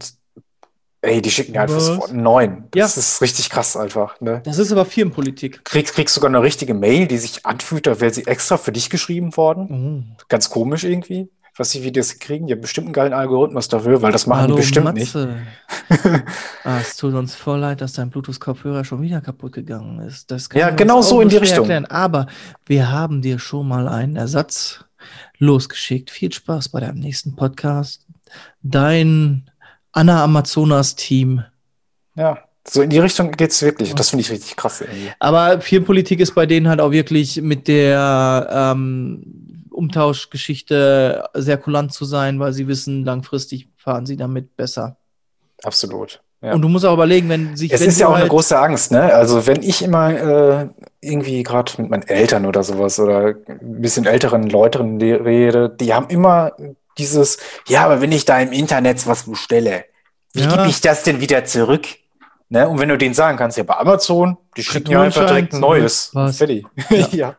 ey, die schicken einfach neuen. Das Ja. ist richtig krass einfach, ne? Das ist aber Firmenpolitik. Kriegst, kriegst sogar eine richtige Mail, die sich anfühlt, da wäre sie extra für dich geschrieben worden. Ganz komisch irgendwie. Ich weiß nicht, wie die das kriegen. Die haben bestimmt einen geilen Algorithmus dafür, weil das machen die bestimmt nicht. Matze. ah, es tut uns voll leid, dass dein Bluetooth-Kopfhörer schon wieder kaputt gegangen ist. Das kann Ja, genau so in die Richtung. Erklären. Aber wir haben dir schon mal einen Ersatz losgeschickt. Viel Spaß bei deinem nächsten Podcast. Dein Anna Amazonas-Team. Ja, so in die Richtung geht's wirklich. Das finde ich richtig krass irgendwie. Aber Firmenpolitik ist bei denen halt auch wirklich mit der ähm, Umtauschgeschichte sehr kulant zu sein, weil sie wissen, langfristig fahren sie damit besser. Absolut. Ja. Und du musst auch überlegen, wenn sich. Es wenn ist ja auch eine halt- große Angst, ne? Also wenn ich immer äh, irgendwie gerade mit meinen Eltern oder sowas oder ein bisschen älteren Leuten le- rede, die haben immer dieses, ja, aber wenn ich da im Internet was bestelle, wie Ja. gebe ich das denn wieder zurück? Ne? Und wenn du denen sagen kannst, ja, bei Amazon, die schicken ja einfach direkt ein neues. Fertig. Ja. Ja.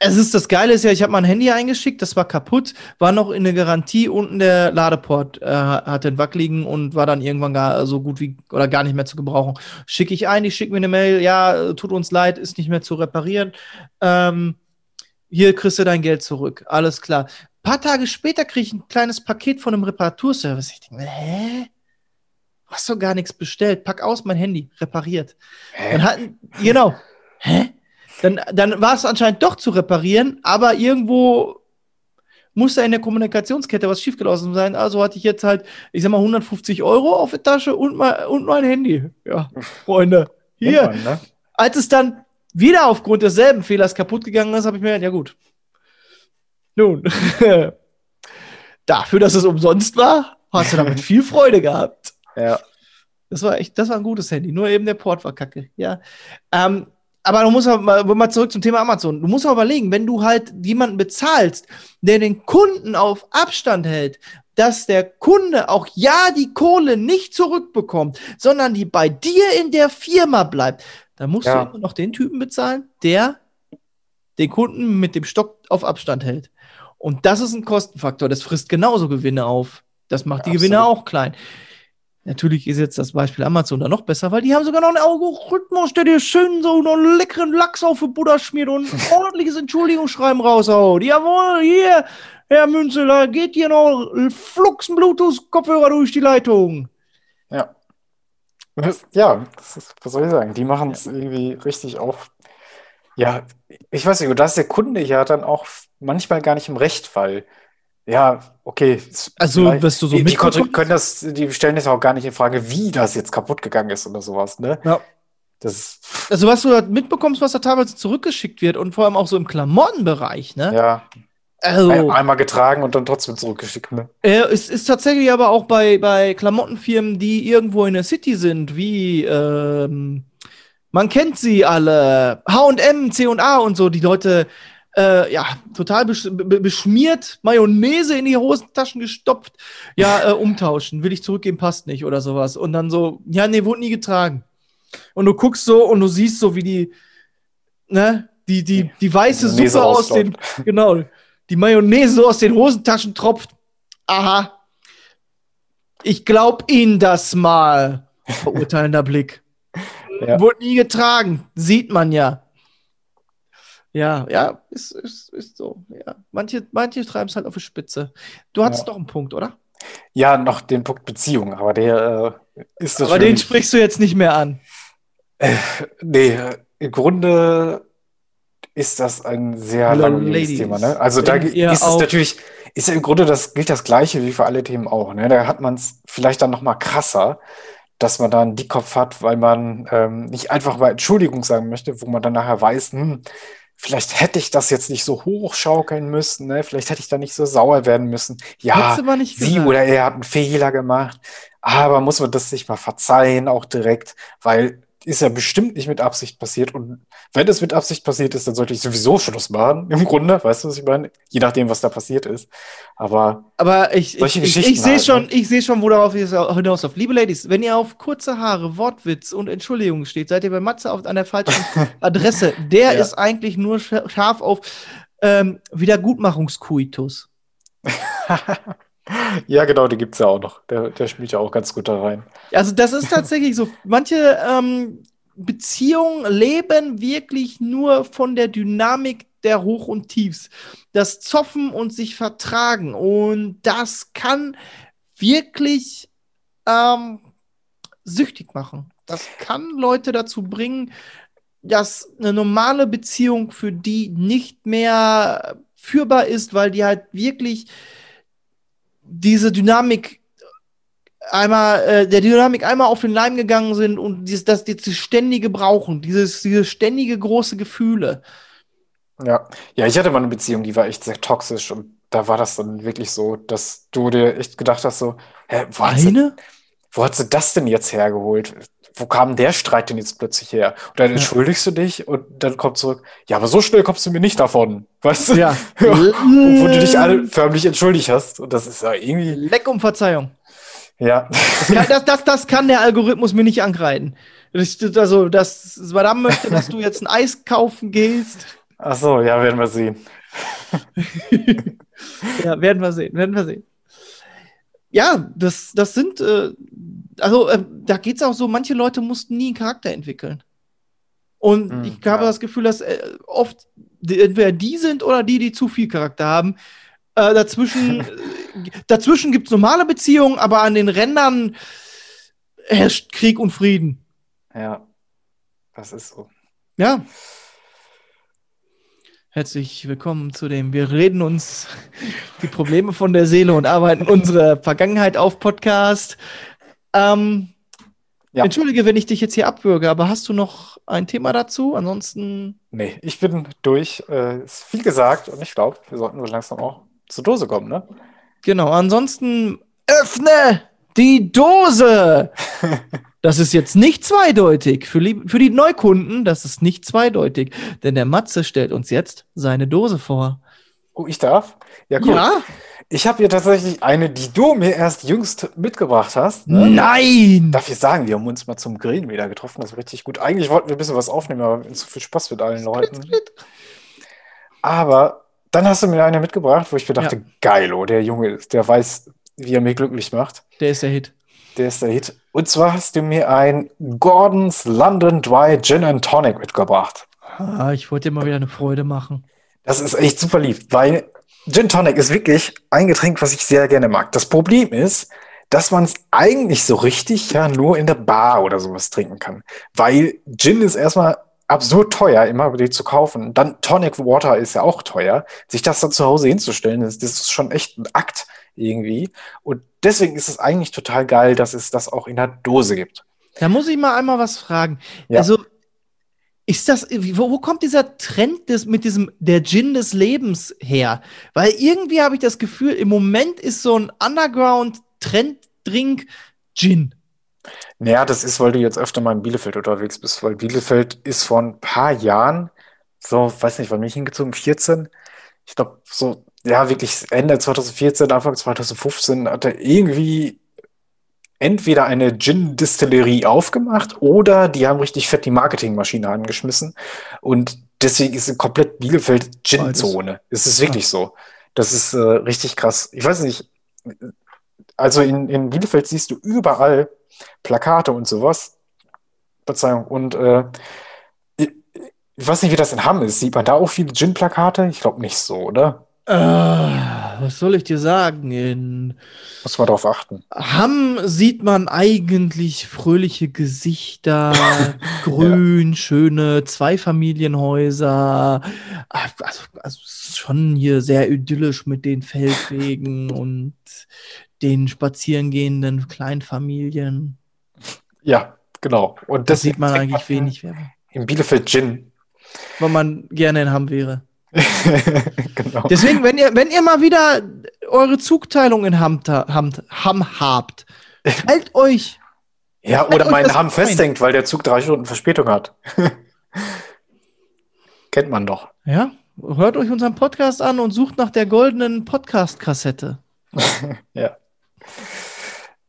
Es ist das Geile ist ja, ich habe mein Handy eingeschickt, das war kaputt, war noch in der Garantie unten der Ladeport äh, hatte einen wackeligen und war dann irgendwann gar so gut wie oder gar nicht mehr zu gebrauchen. Schicke ich ein, die schicken mir eine Mail, ja, tut uns leid, ist nicht mehr zu reparieren. Ähm, hier kriegst du dein Geld zurück. Alles klar. Ein paar Tage später kriege ich ein kleines Paket von einem Reparaturservice. Ich denke, hä? Hast du gar nichts bestellt? Pack aus mein Handy, repariert. Dann hatten, genau. Hä? Dann, dann war es anscheinend doch zu reparieren, aber irgendwo muss da in der Kommunikationskette was schiefgelaufen sein. Also hatte ich jetzt halt, ich sag mal, 150 Euro auf der Tasche und, mein, und mein Handy. Ja, Freunde. Hier. Ne? Als es dann wieder aufgrund desselben Fehlers kaputt gegangen ist, habe ich mir gedacht, ja gut. Nun, dafür, dass es umsonst war, hast du damit viel Freude gehabt. Ja. Das war echt, das war ein gutes Handy. Nur eben der Port war kacke. Ja. Ähm, aber du musst auch mal, mal zurück zum Thema Amazon. Du musst auch überlegen, wenn du halt jemanden bezahlst, der den Kunden auf Abstand hält, dass der Kunde auch ja die Kohle nicht zurückbekommt, sondern die bei dir in der Firma bleibt, dann musst Ja. du immer noch den Typen bezahlen, der den Kunden mit dem Stock auf Abstand hält. Und das ist ein Kostenfaktor. Das frisst genauso Gewinne auf. Das macht die Ja, Gewinne absolut. auch klein. Natürlich ist jetzt das Beispiel Amazon da noch besser, weil die haben sogar noch einen Algorithmus, der dir schön so einen leckeren Lachs auf den Butter schmiert und ein ordentliches Entschuldigungsschreiben raushaut. Jawohl, hier, Herr Münzeler, geht hier noch fluxen Bluetooth-Kopfhörer durch die Leitung. Ja. Ja, das ist, was soll ich sagen? Die machen es irgendwie richtig auf. Ja, ich weiß nicht, da ist der Kunde ja dann auch manchmal gar nicht im Recht, weil, ja, okay. Also, was du so die, die können das, die stellen das auch gar nicht in Frage, wie das jetzt kaputt gegangen ist oder sowas, ne? Ja. Das Also, was du da mitbekommst, was da teilweise zurückgeschickt wird und vor allem auch so im Klamottenbereich, ne? ja, Also, ein, einmal getragen und dann trotzdem zurückgeschickt, ne? Äh, es ist tatsächlich aber auch bei, bei Klamottenfirmen, die irgendwo in der City sind, wie, ähm, man kennt sie alle, H&M, C&A und so, die Leute, äh, ja, total besch be beschmiert, Mayonnaise in die Hosentaschen gestopft, ja, äh, umtauschen, will ich zurückgeben, passt nicht oder sowas. Und dann so, ja, nee, wurde nie getragen. Und du guckst so und du siehst so, wie die, ne, die, die, die weiße Suppe aus den, genau, die Mayonnaise so aus den Hosentaschen tropft. Aha. Ich glaub Ihnen das mal. Verurteilender Blick. Ja. Wurde nie getragen. Sieht man ja. Ja, ja, ist, ist, ist so. Ja. Manche, manche treiben es halt auf die Spitze. Du hattest Ja. noch einen Punkt, oder? Ja, noch den Punkt Beziehung, aber der äh, ist Aber den natürlich- sprichst du jetzt nicht mehr an. Nee, äh, im Grunde ist das ein sehr langwieriges. Thema, ne? Also da ist es natürlich, ist ja im Grunde das gilt das Gleiche wie für alle Themen auch, ne? Da hat man es vielleicht dann noch mal krasser, dass man da einen Dickkopf hat, weil man ähm, nicht einfach mal Entschuldigung sagen möchte, wo man dann nachher weiß, hm, vielleicht hätte ich das jetzt nicht so hochschaukeln müssen, ne? Vielleicht hätte ich da nicht so sauer werden müssen. Ja, sie gesagt. oder er hat einen Fehler gemacht, aber muss man das nicht mal verzeihen, auch direkt, weil ist ja bestimmt nicht mit Absicht passiert. Und wenn es mit Absicht passiert ist, dann sollte ich sowieso Schluss machen, im Grunde, weißt du, was ich meine? Je nachdem, was da passiert ist. Aber Aber ich, ich, Solche ich, ich Geschichten sehe halt, schon, ne? ich sehe schon, wo darauf es hinaus auf. Liebe Ladies, wenn ihr auf kurze Haare, Wortwitz und Entschuldigung steht, seid ihr bei Matze auf, an der falschen Adresse. Der Ja. ist eigentlich nur sch- scharf auf ähm, Wiedergutmachungskuitus. ja, genau, die gibt's ja auch noch. Der, der spielt ja auch ganz gut da rein. Also das ist tatsächlich so. Manche ähm, Beziehungen leben wirklich nur von der Dynamik der Hoch und Tiefs. Das Zoffen und sich vertragen. Und das kann wirklich ähm, süchtig machen. Das kann Leute dazu bringen, dass eine normale Beziehung für die nicht mehr führbar ist, weil die halt wirklich diese Dynamik einmal äh, der Dynamik einmal auf den Leim gegangen sind und dieses, das dieses ständige brauchen, dieses dieses ständige große Gefühle. Ja. Ja, ich hatte mal eine Beziehung, die war echt sehr toxisch und da war das dann wirklich so, dass du dir echt gedacht hast, so, hä, wo hat sie, wo hat sie das denn jetzt hergeholt? Wo kam der Streit denn jetzt plötzlich her? Und dann entschuldigst du dich und dann kommt zurück, ja, aber so schnell kommst du mir nicht davon, weißt du? Ja. Und wo du dich alle förmlich entschuldigt hast. Und das ist ja irgendwie, Leck um Verzeihung. ja. Das kann, das, das, das kann der Algorithmus mir nicht angreifen. Also, das Madame möchte, dass du jetzt ein Eis kaufen gehst. Ach so, ja, werden wir sehen. ja, werden wir sehen, werden wir sehen. Ja, das, das sind, äh, also äh, da geht es auch so, manche Leute mussten nie einen Charakter entwickeln. Und Hm, ich habe ja. das Gefühl, dass äh, oft entweder die sind oder die, die zu viel Charakter haben. Äh, dazwischen äh, dazwischen gibt es normale Beziehungen, aber an den Rändern herrscht Krieg und Frieden. Ja, das ist so. Ja. Herzlich willkommen zu dem Wir reden uns die Probleme von der Seele und arbeiten unsere Vergangenheit auf Podcast. Ähm, Ja. Entschuldige, wenn ich dich jetzt hier abwürge, aber hast du noch ein Thema dazu? Ansonsten, Nee, ich bin durch. Äh, ist viel gesagt und ich glaube, wir sollten so langsam auch zur Dose kommen, ne? genau, ansonsten öffne die Dose! Das ist jetzt nicht zweideutig. Für, für die Neukunden, das ist nicht zweideutig. Denn der Matze stellt uns jetzt seine Dose vor. Oh, ich darf? Ja, cool. Ja? Ich habe hier tatsächlich eine, die du mir erst jüngst mitgebracht hast. Ne? Nein! Darf ich sagen, wir haben uns mal zum Grillen wieder getroffen. Das war richtig gut. Eigentlich wollten wir ein bisschen was aufnehmen, aber so viel Spaß mit allen Leuten. Aber dann hast du mir eine mitgebracht, wo ich mir dachte, Ja. geilo, der Junge, ist- der weiß, wie er mich glücklich macht. Der ist der Hit. Der ist der Hit. Und zwar hast du mir ein Gordon's London Dry Gin and Tonic mitgebracht. Ah, ich wollte dir mal wieder eine Freude machen. Das ist echt super lieb, weil Gin Tonic ist wirklich ein Getränk, was ich sehr gerne mag. Das Problem ist, dass man es eigentlich so richtig ja nur in der Bar oder sowas trinken kann. Weil Gin ist erstmal absurd teuer, immer die zu kaufen. Dann Tonic Water ist ja auch teuer. Sich das dann zu Hause hinzustellen, das, das ist schon echt ein Akt irgendwie. Und deswegen ist es eigentlich total geil, dass es das auch in der Dose gibt. Da muss ich mal einmal was fragen. Ja. Also, ist das, wo, wo kommt dieser Trend des, mit diesem, der Gin des Lebens her? Weil irgendwie habe ich das Gefühl, im Moment ist so ein Underground-Trend-Drink Gin. Naja, das ist, weil du jetzt öfter mal in Bielefeld unterwegs bist, weil Bielefeld ist vor ein paar Jahren, so, weiß nicht, wann bin ich hingezogen? 14? Ich glaube, so, ja, wirklich Ende 2014, Anfang 2015 hat er irgendwie entweder eine Gin-Distillerie aufgemacht oder die haben richtig fett die Marketingmaschine angeschmissen und deswegen ist in komplett Bielefeld Gin-Zone. Es ist wirklich so. Das ist äh, richtig krass. Ich weiß nicht, also in, in Bielefeld siehst du überall Plakate und sowas. Verzeihung. Und äh, ich, ich weiß nicht, wie das in Hamm ist. Sieht man da auch viele Gin-Plakate? Ich glaube nicht so, oder? Äh, was soll ich dir sagen? In Muss man darauf achten. Hamm sieht man eigentlich fröhliche Gesichter, grün, schöne Zweifamilienhäuser. Ah, Also, also schon hier sehr idyllisch mit den Feldwegen und den spazierengehenden Kleinfamilien. Ja, genau. Und Da deswegen sieht man eigentlich wenig Werbung. In Bielefeld Gin. Weil man gerne in Hamm wäre. genau. Deswegen, wenn ihr, wenn ihr mal wieder eure Zugteilung in Hamm, Hamm habt, teilt euch Ja, Halt oder euch meinen ein. festhängt, weil der Zug drei Stunden Verspätung hat. Kennt man doch. Ja, hört euch unseren Podcast an und sucht nach der goldenen Podcast-Kassette. Ja.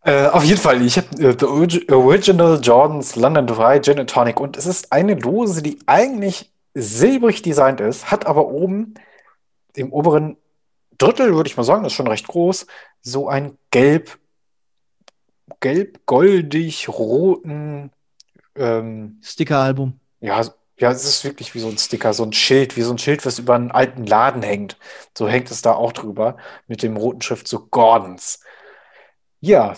Äh, auf jeden Fall, ich habe äh, The Origi- Original Jordan's London Dry Gin and Tonic und es ist eine Dose, die eigentlich silbrig designt ist, hat aber oben im oberen Drittel, würde ich mal sagen, das ist schon recht groß, so ein gelb, gelb-goldig roten, ähm, Sticker-Album. ja, ja, es ist wirklich wie so ein Sticker, so ein Schild, wie so ein Schild, was über einen alten Laden hängt. So hängt es da auch drüber mit dem roten Schrift so Gordons. Ja,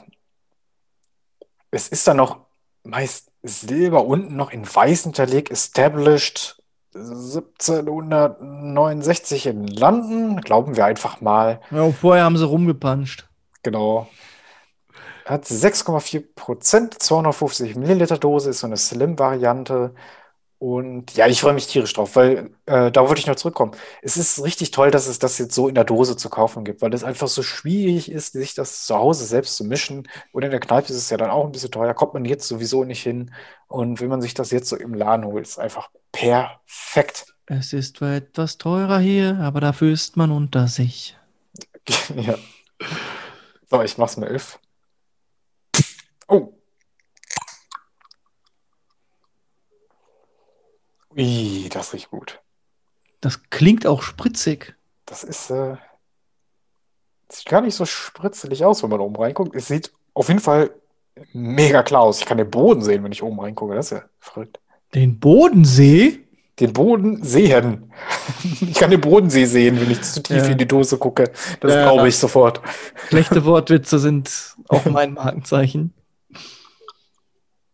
es ist dann noch meist Silber unten noch in weiß hinterlegt, established 1769 in London, glauben wir einfach mal. Ja, vorher haben sie rumgepanscht. Genau. Hat 6,4 Prozent, 250 Milliliter Dose, ist so eine Slim-Variante. Und ja, ich freue mich tierisch drauf, weil äh, da wollte ich noch zurückkommen. Es ist richtig toll, dass es das jetzt so in der Dose zu kaufen gibt, weil es einfach so schwierig ist, sich das zu Hause selbst zu mischen. Und in der Kneipe ist es ja dann auch ein bisschen teuer, kommt man jetzt sowieso nicht hin. Und wenn man sich das jetzt so im Laden holt, ist einfach perfekt. Es ist zwar etwas teurer hier, aber dafür ist man unter sich. Ja. So, ich mach's mal öff. Oh. Ui, das riecht gut. Das klingt auch spritzig. Das ist, äh, sieht gar nicht so spritzelig aus, wenn man oben reinguckt. Es sieht auf jeden Fall mega klar aus. Ich kann den Boden sehen, wenn ich oben reingucke. Das ist ja verrückt. Den Bodensee? Den Boden sehen. Ich kann den Bodensee sehen, wenn ich zu tief Ja. in die Dose gucke. Das Ja. glaube ich sofort. Schlechte Wortwitze sind auch mein Markenzeichen.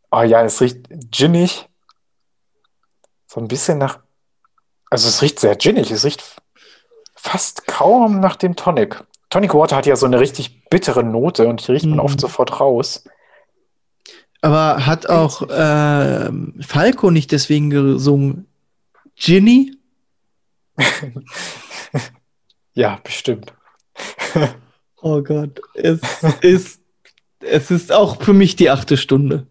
Ah ja, es riecht ginnig. So ein bisschen nach. Also es riecht sehr ginnig. Es riecht fast kaum nach dem Tonic. Tonic Water hat ja so eine richtig bittere Note und die riecht man Mhm. oft sofort raus. Aber hat auch ähm, Falco nicht deswegen gesungen? Ginny? Ja, bestimmt. Oh Gott, es ist, es ist auch für mich die achte Stunde.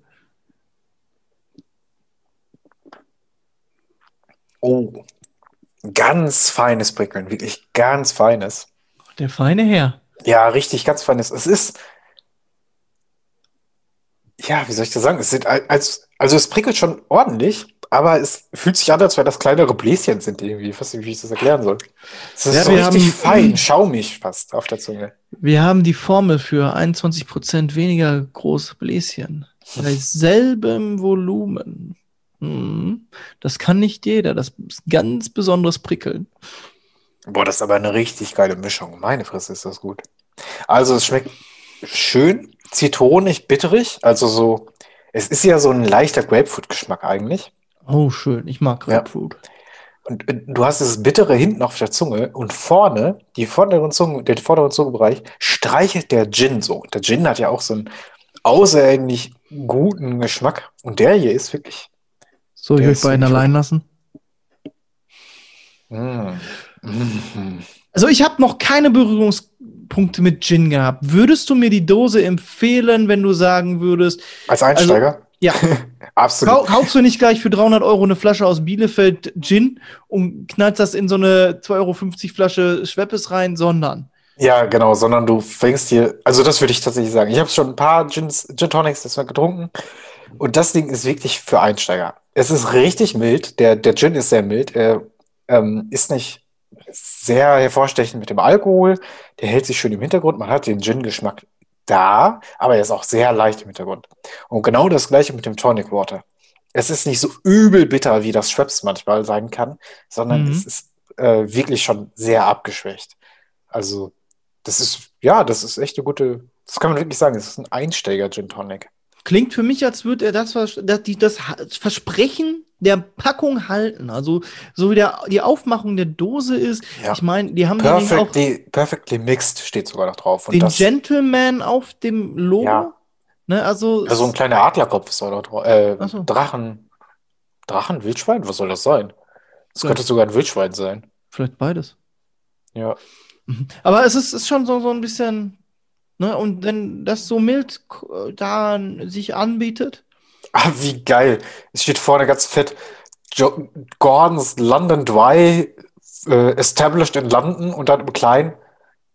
Oh, ganz feines Prickeln, wirklich ganz feines. Der feine Herr. Ja, richtig, ganz feines. Es ist, ja, wie soll ich das sagen? Es sind al- als, also es prickelt schon ordentlich, aber es fühlt sich an, als wenn das kleinere Bläschen sind irgendwie. Ich weiß nicht, wie ich das erklären soll. Es ist Ja, so richtig haben- fein, schaumig fast auf der Zunge. Wir haben die Formel für 21% weniger große Bläschen. Bei selbem Volumen. Hm. Das kann nicht jeder. Das ist ganz besonderes Prickeln. Boah, das ist aber eine richtig geile Mischung. Meine Fresse ist das gut. Also es schmeckt schön zitronig, bitterig. Also so, es ist ja so ein leichter Grapefruit-Geschmack eigentlich. Oh, schön. Ich mag Ja. Grapefruit. Und äh, du hast das Bittere hinten auf der Zunge und vorne, die vorderen Zunge, den vorderen Zungenbereich, streichelt der Gin so. Und der Gin hat ja auch so einen außerordentlich guten Geschmack. Und der hier ist wirklich. Soll ich euch beiden allein lassen? Mm. Also ich habe noch keine Berührungspunkte mit Gin gehabt. Würdest du mir die Dose empfehlen, wenn du sagen würdest, Als Einsteiger? ja, Absolut. kau kaufst du nicht gleich für 300 Euro eine Flasche aus Bielefeld Gin und knallst das in so eine 2,50 Euro Flasche Schweppes rein, sondern Ja, genau, sondern du fängst hier, also das würde ich tatsächlich sagen. Ich habe schon ein paar Gins, Gin Tonics das mal getrunken und das Ding ist wirklich für Einsteiger. Es ist richtig mild, der, der Gin ist sehr mild, er ähm, ist nicht sehr hervorstechend mit dem Alkohol, der hält sich schön im Hintergrund, man hat den Gin-Geschmack da, aber er ist auch sehr leicht im Hintergrund. Und genau das gleiche mit dem Tonic Water. Es ist nicht so übel bitter, wie das Schweppes manchmal sein kann, sondern Mhm. es ist äh, wirklich schon sehr abgeschwächt. Also das ist, ja, das ist echt eine gute, das kann man wirklich sagen, es ist ein Einsteiger-Gin Tonic. Klingt für mich, als würde er das, das, die, das Versprechen der Packung halten. Also so wie der, die Aufmachung der Dose ist. Ja. Ich meine, die haben ja auch Perfectly, perfectly mixed steht sogar noch drauf. Und den das, Gentleman auf dem Logo. Ja. Ne, also ja, so ein kleiner Adlerkopf ist da drauf. Äh, so. Drachen, Drachen, Wildschwein? Was soll das sein? Das könnte sogar ein Wildschwein sein. vielleicht beides. Ja. Mhm. Aber es ist, ist schon so, so ein bisschen, ne, und wenn das so mild äh, da sich anbietet, Ah, wie geil. Es steht vorne ganz fett, jo Gordon's London Dry, äh, established in London und dann im Kleinen,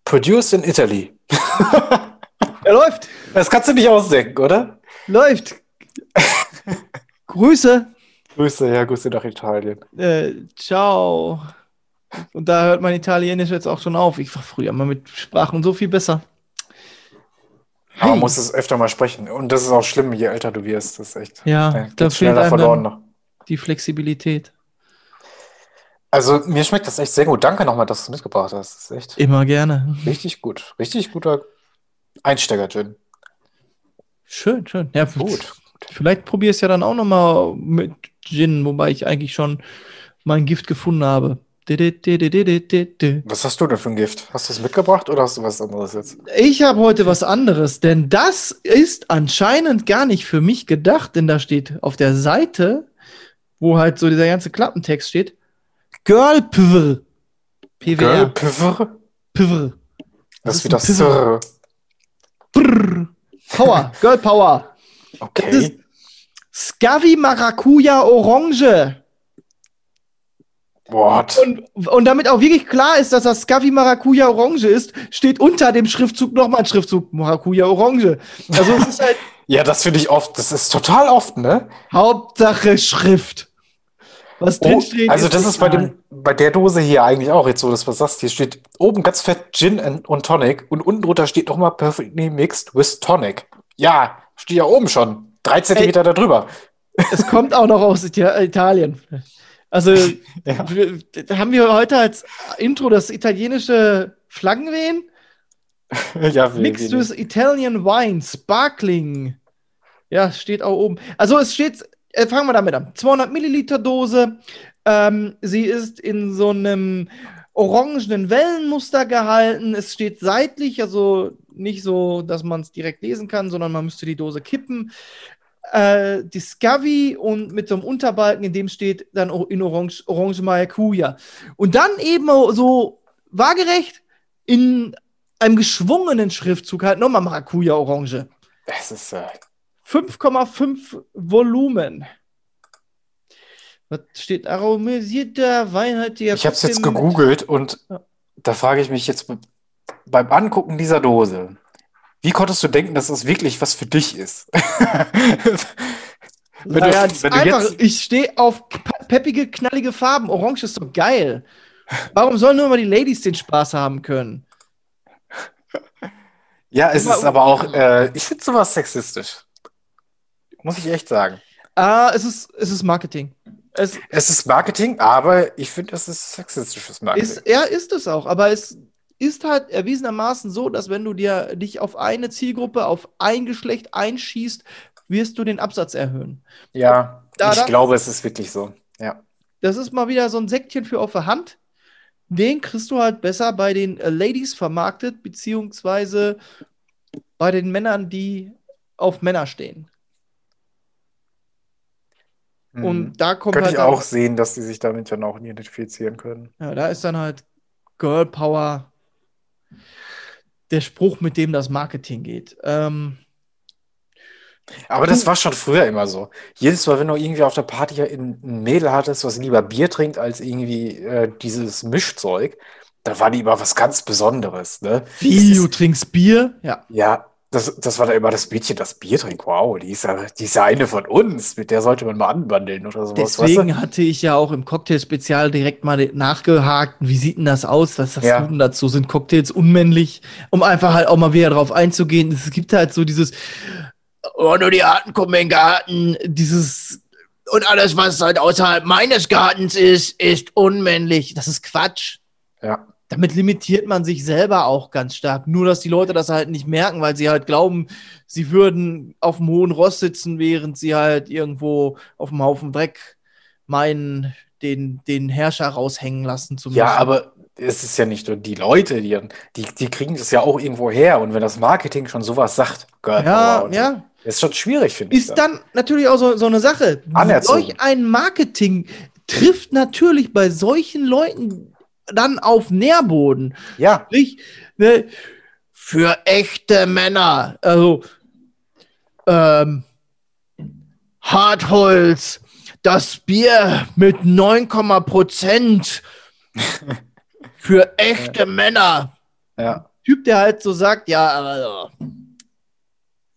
produced in Italy. er läuft, Das kannst du nicht ausdenken, oder? läuft. Grüße, Grüße, ja, Grüße nach Italien. äh, ciao. Und da hört mein Italienisch jetzt auch schon auf. Ich war früher mal mit Sprachen so viel besser. Aber man Hey. muss es öfter mal sprechen. Und das ist auch schlimm, je älter du wirst. Das ist echt. Ja, äh, da fehlt schneller einem verloren noch. die Flexibilität. Also, mir schmeckt das echt sehr gut. Danke nochmal, dass du es mitgebracht hast. Das ist echt Immer gerne. richtig gut. Richtig guter Einsteiger-Gin. Schön, schön. Ja, Gut. Vielleicht probiere ich es ja dann auch noch mal mit Gin, wobei ich eigentlich schon mein Gift gefunden habe. Ich Was hast du denn für ein Gift? Hast du es mitgebracht oder hast du was anderes jetzt? habe heute was anderes, denn das ist anscheinend gar nicht für mich gedacht, denn da steht auf der Seite, wo halt so dieser ganze Klappentext steht, Girl Pwr. Girl PWR. Pwr. Das ist wieder. Sir. Brrr. Power. Girl Power. Okay. Scavi Maracuja Orange. What? Und, und damit auch wirklich klar ist, dass das Scavi Maracuja Orange ist, steht unter dem Schriftzug nochmal ein Schriftzug Maracuja Orange. Also es ist halt Ja, das finde ich oft. Das ist total oft, ne? Hauptsache Schrift. Was Oh, drinsteht. also das ist bei dem, bei der Dose hier eigentlich auch jetzt so, dass du was sagst. Hier steht oben ganz fett Gin and, und Tonic und unten drunter steht nochmal perfectly mixed with Tonic. Ja, steht ja oben schon. Drei Zentimeter da drüber. Es kommt auch noch aus Ita- Italien. Also Ja. haben wir heute als Intro das italienische Flaggenwehen? ja, Mixed with Italian Wine, Sparkling. Ja, steht auch oben. Also es steht, äh, fangen wir damit an. 200 Milliliter Dose. Ähm, sie ist in so einem orangenen Wellenmuster gehalten. Es steht seitlich, also nicht so, dass man es direkt lesen kann, sondern man müsste die Dose kippen. Äh, Discovery und mit so einem Unterbalken, in dem steht dann in Orange, Orange Maracuja. Und dann eben so waagerecht in einem geschwungenen Schriftzug halt nochmal Maracuja Orange. Es ist, äh, 5,5 Volumen. Was steht? Aromatisierter weinhaltiger. ich habe es jetzt 15 gegoogelt und Ja. da frage ich mich jetzt beim Angucken dieser Dose, wie konntest du denken, dass das wirklich was für dich ist? Wenn du- Naja, ist wenn du einfach, jetzt- ich stehe auf pe- peppige, knallige Farben. Orange ist doch geil. Warum sollen nur mal die Ladies den Spaß haben können? Ja, es ist aber auch, äh, ich finde sowas sexistisch. Muss ich echt sagen. Ah, es ist, es ist Marketing. Es Es ist Marketing, aber ich finde, es ist sexistisches Marketing. ist, ja, ist es auch, aber es ist halt erwiesenermaßen so, dass wenn du dir dich auf eine Zielgruppe, auf ein Geschlecht einschießt, wirst du den Absatz erhöhen. ja, Da- ich glaube, es ist wirklich so. Ja. Das ist mal wieder so ein Säckchen für auf der Hand. Den kriegst du halt besser bei den äh, Ladies vermarktet, beziehungsweise bei den Männern, die auf Männer stehen. Mhm. Und da kommt Könnte halt ich auch sehen, dass die sich damit dann auch identifizieren können. Ja, da ist dann halt Girl Power der Spruch, mit dem das Marketing geht. Ähm, Aber das war schon früher immer so. Jedes Mal, wenn du irgendwie auf der Party ein Mädel hattest, was lieber Bier trinkt als irgendwie äh, dieses Mischzeug, da war die immer was ganz Besonderes, ne? wie, du trinkst Bier? Ja. ja, das, das war da immer das Mädchen, das Bier trinkt. Wow, die ist ja, die ist ja eine von uns. Mit der sollte man mal anbandeln oder sowas. Deswegen weißt hatte ich ja auch im Cocktail-Spezial direkt mal nachgehakt, wie sieht denn das aus? Was sagst Ja. du denn dazu? Sind Cocktails unmännlich? Um einfach halt auch mal wieder drauf einzugehen. Es gibt halt so dieses, oh, nur die Arten kommen in den Garten, dieses, und alles, was halt außerhalb meines Gartens ist, ist unmännlich. Das ist Quatsch. du? Ja. Damit limitiert man sich selber auch ganz stark. Nur, dass die Leute das halt nicht merken, weil sie halt glauben, sie würden auf dem hohen Ross sitzen, während sie halt irgendwo auf dem Haufen Dreck meinen, den, den Herrscher raushängen lassen zu müssen. Ja, aber es ist ja nicht nur die Leute, die, die, die kriegen das ja auch irgendwo her. Und wenn das Marketing schon sowas sagt, Girl Ja, ja. ist schon schwierig, finde ich. Ist dann natürlich auch so, so eine Sache. Anerzogen. Solch ein Marketing trifft natürlich bei solchen Leuten dann auf Nährboden. Ja, Sprich, ne, für echte Männer. Also, ähm, Hartholz, das Bier mit 9, Prozent für echte Männer. ja. Typ, der halt so sagt, ja, also,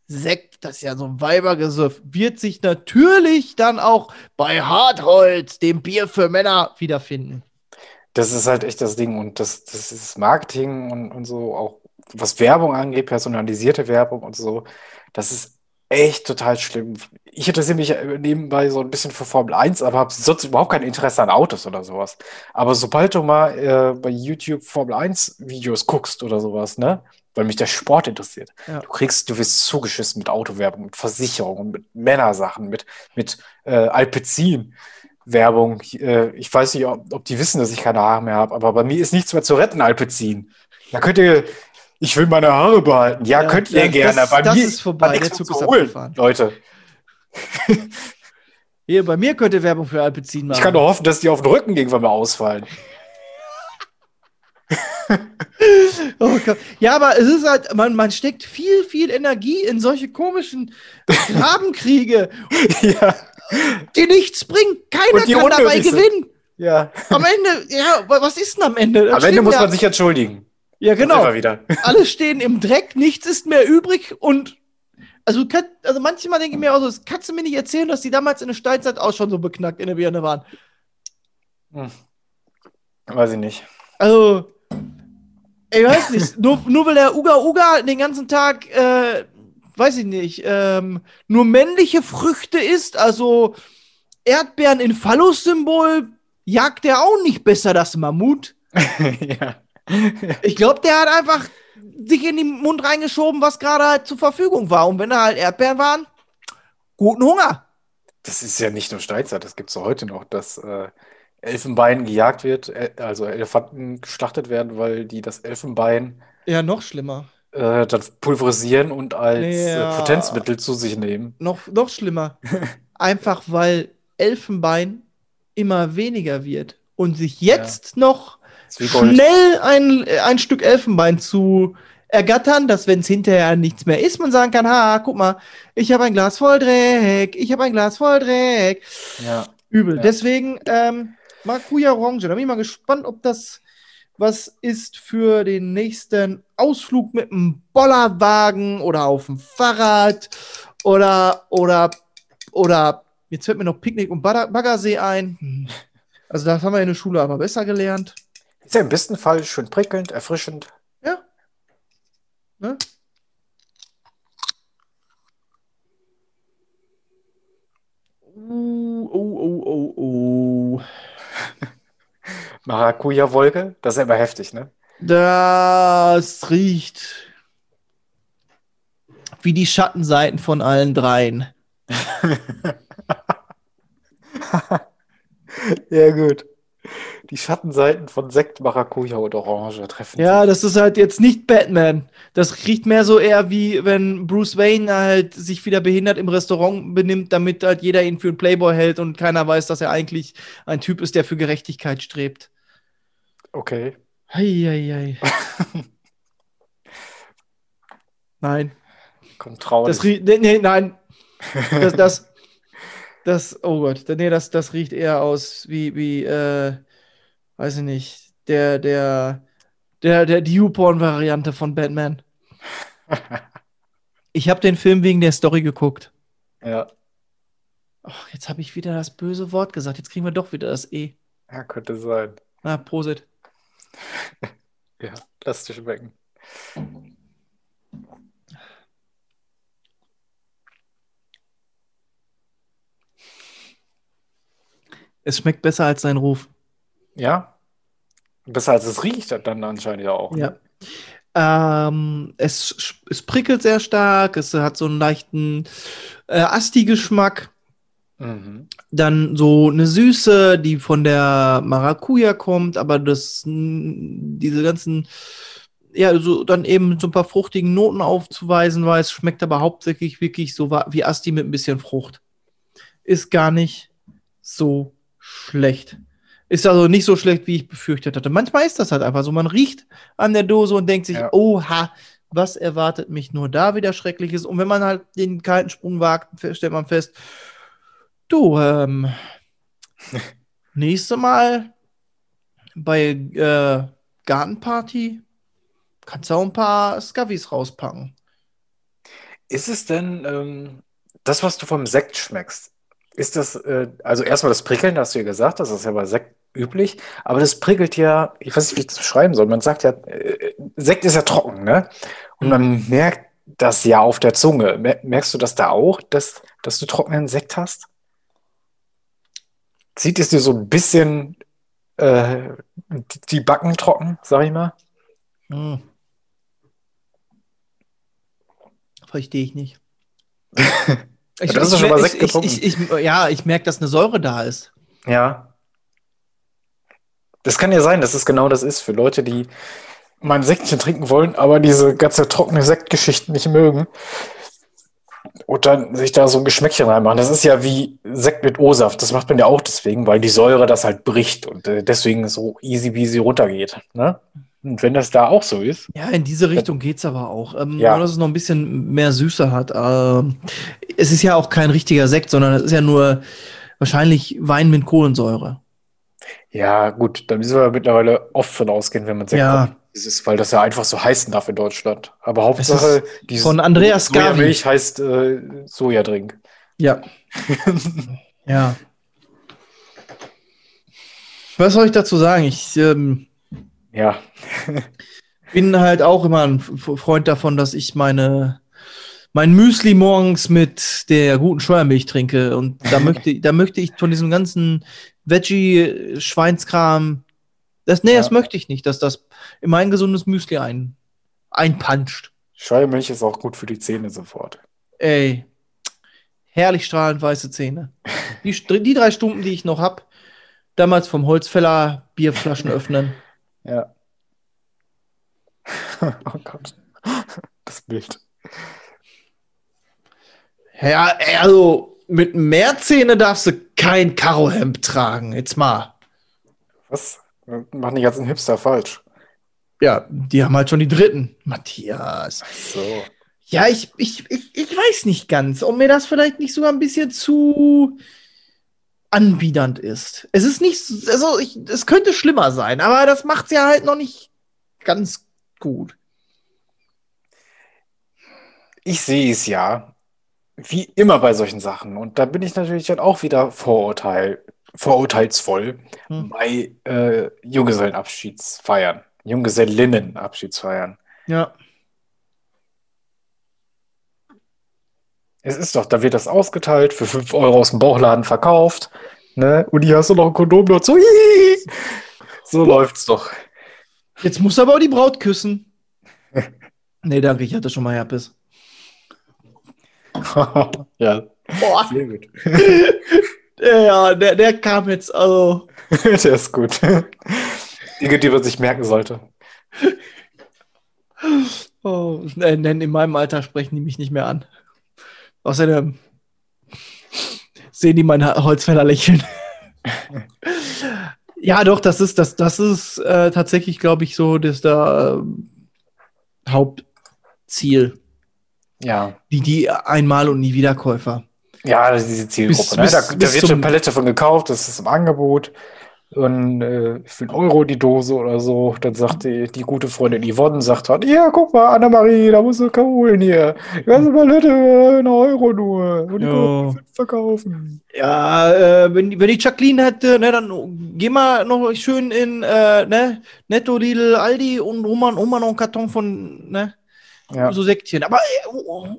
Sekt, das ist ja so ein Weibergesöff, wird sich natürlich dann auch bei Hartholz, dem Bier für Männer, wiederfinden. Das ist halt echt das Ding. Und das, das ist Marketing und, und so, auch was Werbung angeht, personalisierte Werbung und so, das ist echt total schlimm. Ich interessiere mich nebenbei so ein bisschen für Formel 1, aber habe sonst überhaupt kein Interesse an Autos oder sowas. Aber sobald du mal äh, bei YouTube Formel 1 Videos guckst oder sowas, ne? Weil mich der Sport interessiert. Ja. Du kriegst, du wirst zugeschissen mit Autowerbung, mit Versicherungen, mit Männersachen, mit, mit äh, Alpecin. Werbung. Äh, ich weiß nicht, ob, die wissen, dass ich keine Haare mehr habe, aber bei mir ist nichts mehr zu retten, Alpecin. Da könnt ihr, ich will meine Haare behalten. Ja, Ja, könnt ihr das- gerne. das- bei das mir ist vorbei, der Zug zu ist holen, abgefahren. Leute. Hier, bei mir könnte Werbung für Alpecin machen. Ich kann nur hoffen, dass die auf den Rücken irgendwann mal ausfallen. Oh. Ja, aber es ist halt, man, man steckt viel, viel Energie in solche komischen Grabenkriege, ja, die nichts bringen. Keiner kann dabei unnötig sind. gewinnen. ja. Am Ende, ja, wa- was ist denn am Ende? Da Am Ende muss man sich entschuldigen. Ja, genau. Alle stehen im Dreck, nichts ist mehr übrig und. Also, also manchmal denke ich mir auch so, das kannst du mir nicht erzählen, dass die damals in der Steinzeit auch schon so beknackt in der Birne waren. Weiß ich nicht. Also, ich weiß nicht, nur, nur weil der Uga Uga den ganzen Tag, äh, weiß ich nicht, ähm, nur männliche Früchte isst, also Erdbeeren in Phallus-Symbol, jagt der auch nicht besser das Mammut. ja. Ich glaube, der hat einfach sich in den Mund reingeschoben, was gerade halt zur Verfügung war. Und wenn da halt Erdbeeren waren, guten Hunger. Das ist ja nicht nur Steinzeit, das gibt es heute noch, dass äh, Elfenbein gejagt wird, äh, also Elefanten geschlachtet werden, weil die das Elfenbein Ja, noch schlimmer. Äh, dann pulverisieren und als Ja. äh, Potenzmittel zu sich nehmen. Noch, noch schlimmer. Einfach weil Elfenbein immer weniger wird und sich jetzt noch wie Gold. schnell ein, äh, ein Stück Elfenbein zu ergattern, dass wenn es hinterher nichts mehr ist, man sagen kann, ha, guck mal, ich habe ein Glas voll Dreck, ich habe ein Glas voll Dreck. Ja. Übel. Ja. Deswegen ähm, Maracuja Orange. Da bin ich mal gespannt, ob das was ist für den nächsten Ausflug mit einem Bollerwagen oder auf dem Fahrrad oder oder oder jetzt fällt mir noch Picknick und Bagger- Baggersee ein. Also das haben wir in der Schule aber besser gelernt. Ist ja im besten Fall schön prickelnd, erfrischend. Ja. Ne? Uh, oh, oh, oh, oh. Maracuja-Wolke, das ist ja immer heftig, ne? Das riecht wie die Schattenseiten von allen dreien. Ja, gut. Die Schattenseiten von Sekt, Maracuja und Orange treffen Ja, das ist halt jetzt nicht Batman. Das riecht mehr so eher wie wenn Bruce Wayne halt sich wieder behindert im Restaurant benimmt, damit halt jeder ihn für einen Playboy hält und keiner weiß, dass er eigentlich ein Typ ist, der für Gerechtigkeit strebt. Okay. Heieiei. Nein. Kommt traurig. Das riecht. Nee, nee, nein. Das, das, das, oh Gott, nee, das, das riecht eher aus wie, wie, äh, weiß ich nicht, der, der, der, der Dewporn-Variante von Batman. Ich habe den Film wegen der Story geguckt. Ja. Ach, jetzt habe ich wieder das böse Wort gesagt. Jetzt kriegen wir doch wieder das E. ja, könnte sein. Na, Prosit. Ja, lass dich schmecken. Es schmeckt besser als sein Ruf. Ja? Besser als es riecht, dann anscheinend ja auch. Ja. Ähm, es, es prickelt sehr stark, es hat so einen leichten äh, Asti-Geschmack. Mhm. Dann so eine Süße, die von der Maracuja kommt, aber das, diese ganzen, ja, so dann eben so ein paar fruchtigen Noten aufzuweisen weiß, schmeckt aber hauptsächlich wirklich so wie Asti mit ein bisschen Frucht. Ist gar nicht so schlecht. Ist also nicht so schlecht, wie ich befürchtet hatte. Manchmal ist das halt einfach so. Man riecht an der Dose und denkt sich, Ja. oha, was erwartet mich nur da wieder Schreckliches? Und wenn man halt den kalten Sprung wagt, stellt man fest, du, ähm, nächste Mal bei äh, Gartenparty kannst du auch ein paar Scavis rauspacken. Ist es denn ähm, das, was du vom Sekt schmeckst? Ist das, äh, also erstmal das Prickeln, hast du ja gesagt, das ist ja bei Sekt üblich, aber das prickelt ja, ich weiß nicht, wie ich das beschreiben soll. Man sagt ja, äh, Sekt ist ja trocken, ne? Und man merkt das ja auf der Zunge. Mer- Merkst du das da auch, dass, dass du trockenen Sekt hast? Zieht es dir so ein bisschen äh, die- Backen trocken, sag ich mal? Hm. Verstehe ich nicht. Ich, das ist schon mal Sekt ich, getrunken. ich, ich, ja, ich merke, dass eine Säure da ist. Ja. Das kann ja sein, dass es genau das ist für Leute, die mal ein Sektchen trinken wollen, aber diese ganze trockene Sektgeschichte nicht mögen. Und dann sich da so ein Geschmäckchen reinmachen. Das ist ja wie Sekt mit O-Saft. Das macht man ja auch deswegen, weil die Säure das halt bricht und äh, deswegen so easy peasy runtergeht. Ne? Und wenn das da auch so ist, Ja, in diese Richtung geht es aber auch. Ähm, Ja. Nur, dass es noch ein bisschen mehr Süße hat. Ähm, es ist ja auch kein richtiger Sekt, sondern es ist ja nur wahrscheinlich Wein mit Kohlensäure. Ja gut, da müssen wir mittlerweile oft von ausgehen, wenn man Sekt Ja. Das ist, weil das ja einfach so heißen darf in Deutschland. Aber Hauptsache, dieses von Andreas Gavi. Sojamilch heißt äh, Sojadrink. Ja. ja. Was soll ich dazu sagen? Ich ähm, Ja. bin halt auch immer ein Freund davon, dass ich meine mein Müsli morgens mit der guten Scheuermilch trinke und da möchte da möchte ich von diesem ganzen Veggie Schweinskram das nee, das Ja. möchte ich nicht, dass das in mein gesundes Müsli ein einpanscht. Scheuermilch ist auch gut für die Zähne sofort. Ey, herrlich strahlend weiße Zähne. Die, die drei Stunden, die ich noch hab, damals vom Holzfäller Bierflaschen öffnen. Ja. oh Gott. Das Bild. Ja, also mit mehr Zähne darfst du kein Karohemd tragen. Jetzt mal. Was? Machen die ganzen Hipster falsch. Ja, die haben halt schon die dritten. Matthias. So. Ja, ich, ich, ich, ich weiß nicht ganz, ob mir das vielleicht nicht sogar ein bisschen zu anbiedernd ist. Es ist nicht, also ich, es könnte schlimmer sein, aber das macht's ja halt noch nicht ganz gut. Ich sehe es ja, wie immer bei solchen Sachen. Und da bin ich natürlich dann auch wieder Vorurteil, vorurteilsvoll Hm. bei äh, Junggesellenabschiedsfeiern, Junggesellinnenabschiedsfeiern. Ja. Es ist doch, da wird das ausgeteilt, für 5 Euro aus dem Bauchladen verkauft. Ne? Und hier hast du noch ein Kondom dazu. Hihi. So läuft's doch. Jetzt muss aber auch die Braut küssen. nee, danke, ich hatte schon mal Herpes. ja, Boah, sehr gut. ja, der, der kam jetzt, also. Der ist gut. Dinge, die man sich merken sollte. Oh, äh, nein, in meinem Alter sprechen die mich nicht mehr an. Außerdem sehen die meine Holzfäller lächeln. ja, doch, das ist, das, das ist äh, tatsächlich, glaube ich, so das da, ähm, Hauptziel. Ja. Die, die Einmal- und Nie-Wiederkäufer. Ja, das ist diese Zielgruppe. Bis- ne? bis- Da, da wird schon eine Palette von gekauft, das ist im Angebot. Und äh, für einen Euro die Dose oder so. Dann sagt die, die gute Freundin Yvonne, sagt halt, ja, guck mal, Annemarie, da musst du holen hier. Die ganze Palette, ein Euro nur. Und die Ja. verkaufen. Ja, äh, wenn, wenn die Jacqueline hätte, ne, dann geh mal noch schön in äh, ne, Netto, Lidl, Aldi und hol mal, hol mal noch einen Karton von ne, Ja. so Säckchen. Aber äh, oh, oh,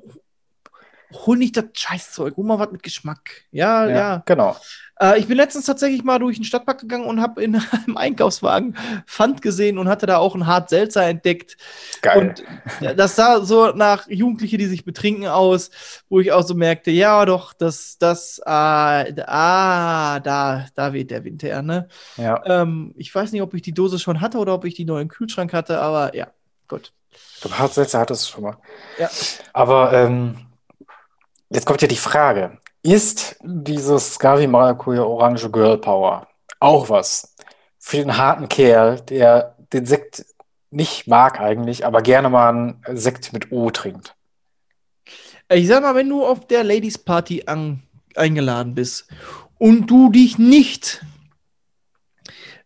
hol nicht das Scheißzeug, hol mal was mit Geschmack. Ja, ja. Ja, genau. Äh, ich bin letztens tatsächlich mal durch den Stadtpark gegangen und habe in einem Einkaufswagen Pfand gesehen und hatte da auch ein Hart Seltzer entdeckt. Geil. Und das sah so nach Jugendliche, die sich betrinken aus, wo ich auch so merkte, ja doch, das, das, ah, ah da, da weht der Wind her, ne? ja. Ähm, ich weiß nicht, ob ich die Dose schon hatte oder ob ich die neu im Kühlschrank hatte, aber ja, gut. Du Hartsätze hattest es schon mal. Ja. Aber ähm, jetzt kommt ja die Frage: Ist dieses Scavi Maracuja Orange Girl Power auch was für den harten Kerl, der den Sekt nicht mag eigentlich, aber gerne mal einen Sekt mit O trinkt? Ich sag mal, wenn du auf der Ladies Party an, eingeladen bist und du dich nicht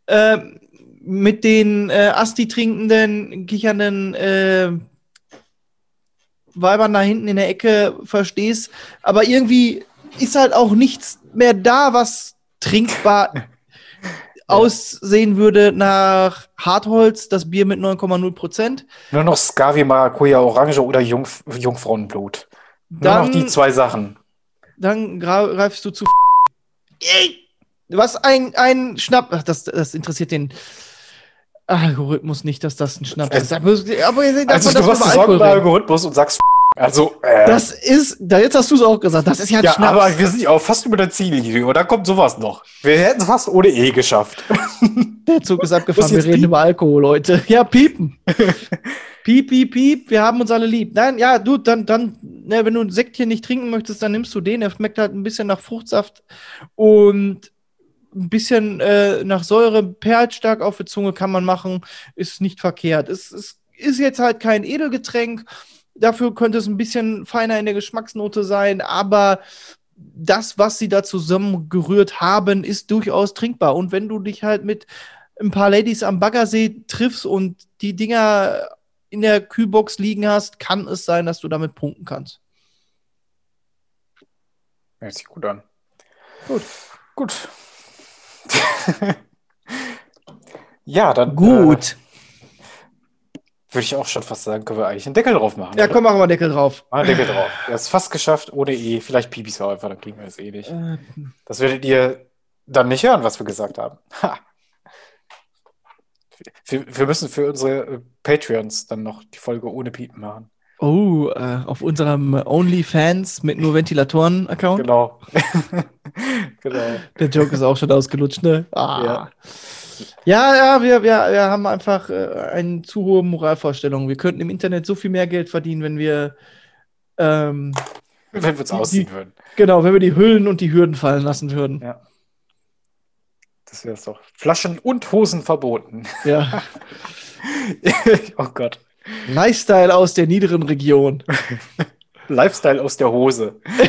äh, mit den äh, Asti trinkenden, kichernden äh, Weibern da hinten in der Ecke verstehst, aber irgendwie ist halt auch nichts mehr da, was trinkbar aussehen würde nach Hartholz, das Bier mit 9,0 Prozent. Nur noch Scavi Maracuja Orange oder Jungf Jungfrauenblut. Nur noch die zwei Sachen. dann greifst du zu. Ey, Was ein, ein Schnapp. Ach, das, das interessiert den Algorithmus nicht, dass das ein Schnapp ist. Aber, aber ihr seht, Also du über Alkohol redet. Algorithmus und sagst also äh, Das ist, da jetzt hast du es auch gesagt, das ist ja ein ja, Schnaps. aber wir sind ja auch fast über der Ziellinie und dann kommt sowas noch. Wir hätten es fast ohne E geschafft. Der Zug ist abgefahren, wir reden piepen? über Alkohol, Leute. Ja, piepen. piep, piep, piep, wir haben uns alle lieb. Nein, ja, du, dann, dann, ne, wenn du ein Sektchen nicht trinken möchtest, dann nimmst du den. Er schmeckt halt ein bisschen nach Fruchtsaft und ein bisschen äh, nach Säure, perlt stark auf der Zunge, kann man machen, ist nicht verkehrt. Es, es ist jetzt halt kein Edelgetränk, dafür könnte es ein bisschen feiner in der Geschmacksnote sein, aber das, was sie da zusammengerührt haben, ist durchaus trinkbar. Und wenn du dich halt mit ein paar Ladies am Baggersee triffst und die Dinger in der Kühlbox liegen hast, kann es sein, dass du damit punkten kannst. Hört sich gut an. Gut. Gut. Ja, dann Gut. äh, würde ich auch schon fast sagen, können wir eigentlich einen Deckel drauf machen. ja, oder? komm, machen wir Deckel drauf. Mal einen Deckel drauf. Er ist fast geschafft, ohne E. Vielleicht Pipis auch einfach, dann kriegen wir es eh nicht. Äh, Das werdet ihr dann nicht hören, was wir gesagt haben. Ha. Wir, wir müssen für unsere äh, Patreons dann noch die Folge ohne Piepen machen. Oh, äh, auf unserem OnlyFans mit nur Ventilatoren-Account. Genau. genau. Der Joke ist auch schon ausgelutscht, ne? Ah. Ja. Ja, ja, wir, wir, wir haben einfach äh, eine zu hohe Moralvorstellung. Wir könnten im Internet so viel mehr Geld verdienen, wenn wir ähm, Wenn wir uns ausziehen würden. genau, wenn wir die Hüllen und die Hürden fallen lassen würden. Ja. Das wäre es doch. Flaschen und Hosen verboten. Ja. oh Gott. Lifestyle aus der niederen Region. Lifestyle aus der Hose.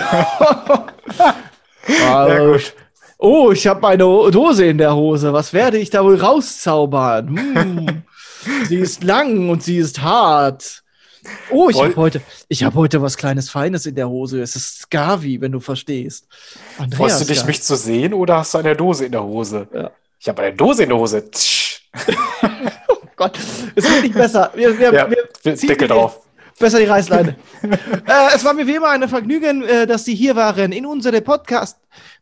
ja, gut. Oh, ich habe eine Dose in der Hose. Was werde ich da wohl rauszaubern? Hm. sie ist lang und sie ist hart. Oh, ich habe heute, ich habe heute was kleines Feines in der Hose. Es ist Scavi, wenn du verstehst. Andreas Freust du dich, Scavi. mich zu sehen oder hast du eine Dose in der Hose? Ja. Ich habe eine Dose in der Hose. Gott, es wird nicht besser. Wir, wir, Ja, wir Deckel drauf. Besser die Reißleine. äh, es war mir wie immer ein Vergnügen, äh, dass Sie hier waren in unserem Podcast.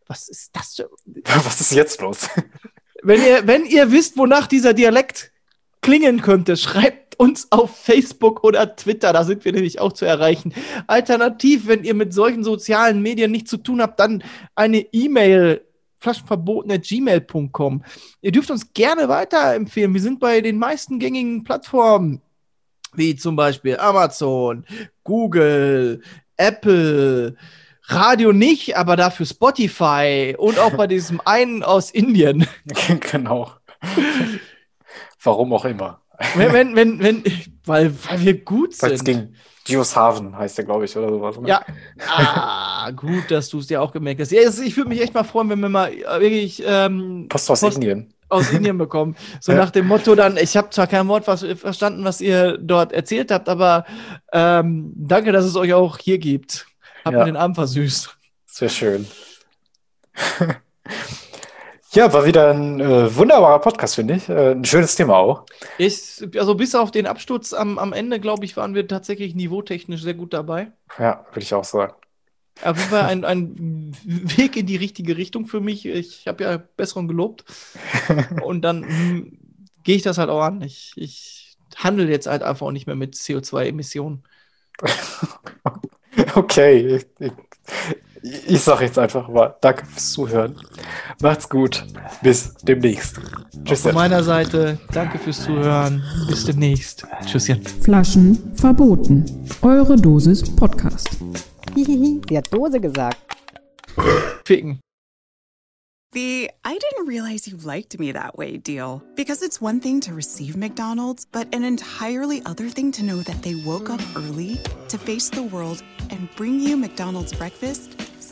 Was ist das? für- Was ist jetzt los? Wenn ihr, wenn ihr wisst, wonach dieser Dialekt klingen könnte, schreibt uns auf Facebook oder Twitter, da sind wir nämlich auch zu erreichen. Alternativ, wenn ihr mit solchen sozialen Medien nichts zu tun habt, dann eine E-Mail flaschenverboten.gmail.com. Ihr dürft uns gerne weiterempfehlen. Wir sind bei den meisten gängigen Plattformen, wie zum Beispiel Amazon, Google, Apple, Radio nicht, aber dafür Spotify und auch bei diesem einen aus Indien. genau. Warum auch immer. Wenn, wenn, wenn, wenn weil, weil wir gut sind. ging. Geoshaven heißt der, glaube ich, oder sowas. ne? Ja. Ah, gut, dass du es dir auch gemerkt hast. Ja, ich würde mich echt mal freuen, wenn wir mal äh, wirklich ähm, Post aus Post- Indien. aus Indien bekommen. So Ja. nach dem Motto dann, ich habe zwar kein Wort was, verstanden, was ihr dort erzählt habt, aber ähm, danke, dass es euch auch hier gibt. Habt Ja. mir den Abend versüßt. Sehr schön. ja, war wieder ein äh, wunderbarer Podcast, finde ich. Äh, ein schönes Thema auch. Ich, also bis auf den Absturz am, am Ende, glaube ich, waren wir tatsächlich niveautechnisch sehr gut dabei. Ja, würde ich auch sagen. Auf jeden Fall ein, ein Weg in die richtige Richtung für mich. Ich habe ja Besserung gelobt. Und dann hm, gehe ich das halt auch an. Ich, ich handle jetzt halt einfach auch nicht mehr mit CO2-Emissionen. Okay, ich, ich, ich sage jetzt einfach mal Danke fürs Zuhören. Macht's gut. Bis demnächst. Tschüss. Von meiner Seite, danke fürs Zuhören. Bis demnächst. Tschüsschen. Flaschen verboten. Eure Dosis Podcast. Hihihi, sie hat Dose gesagt. Ficken. The I didn't realize you liked me that way deal. Because it's one thing to receive McDonald's, but an entirely other thing to know that they woke up early to face the world and bring you McDonald's breakfast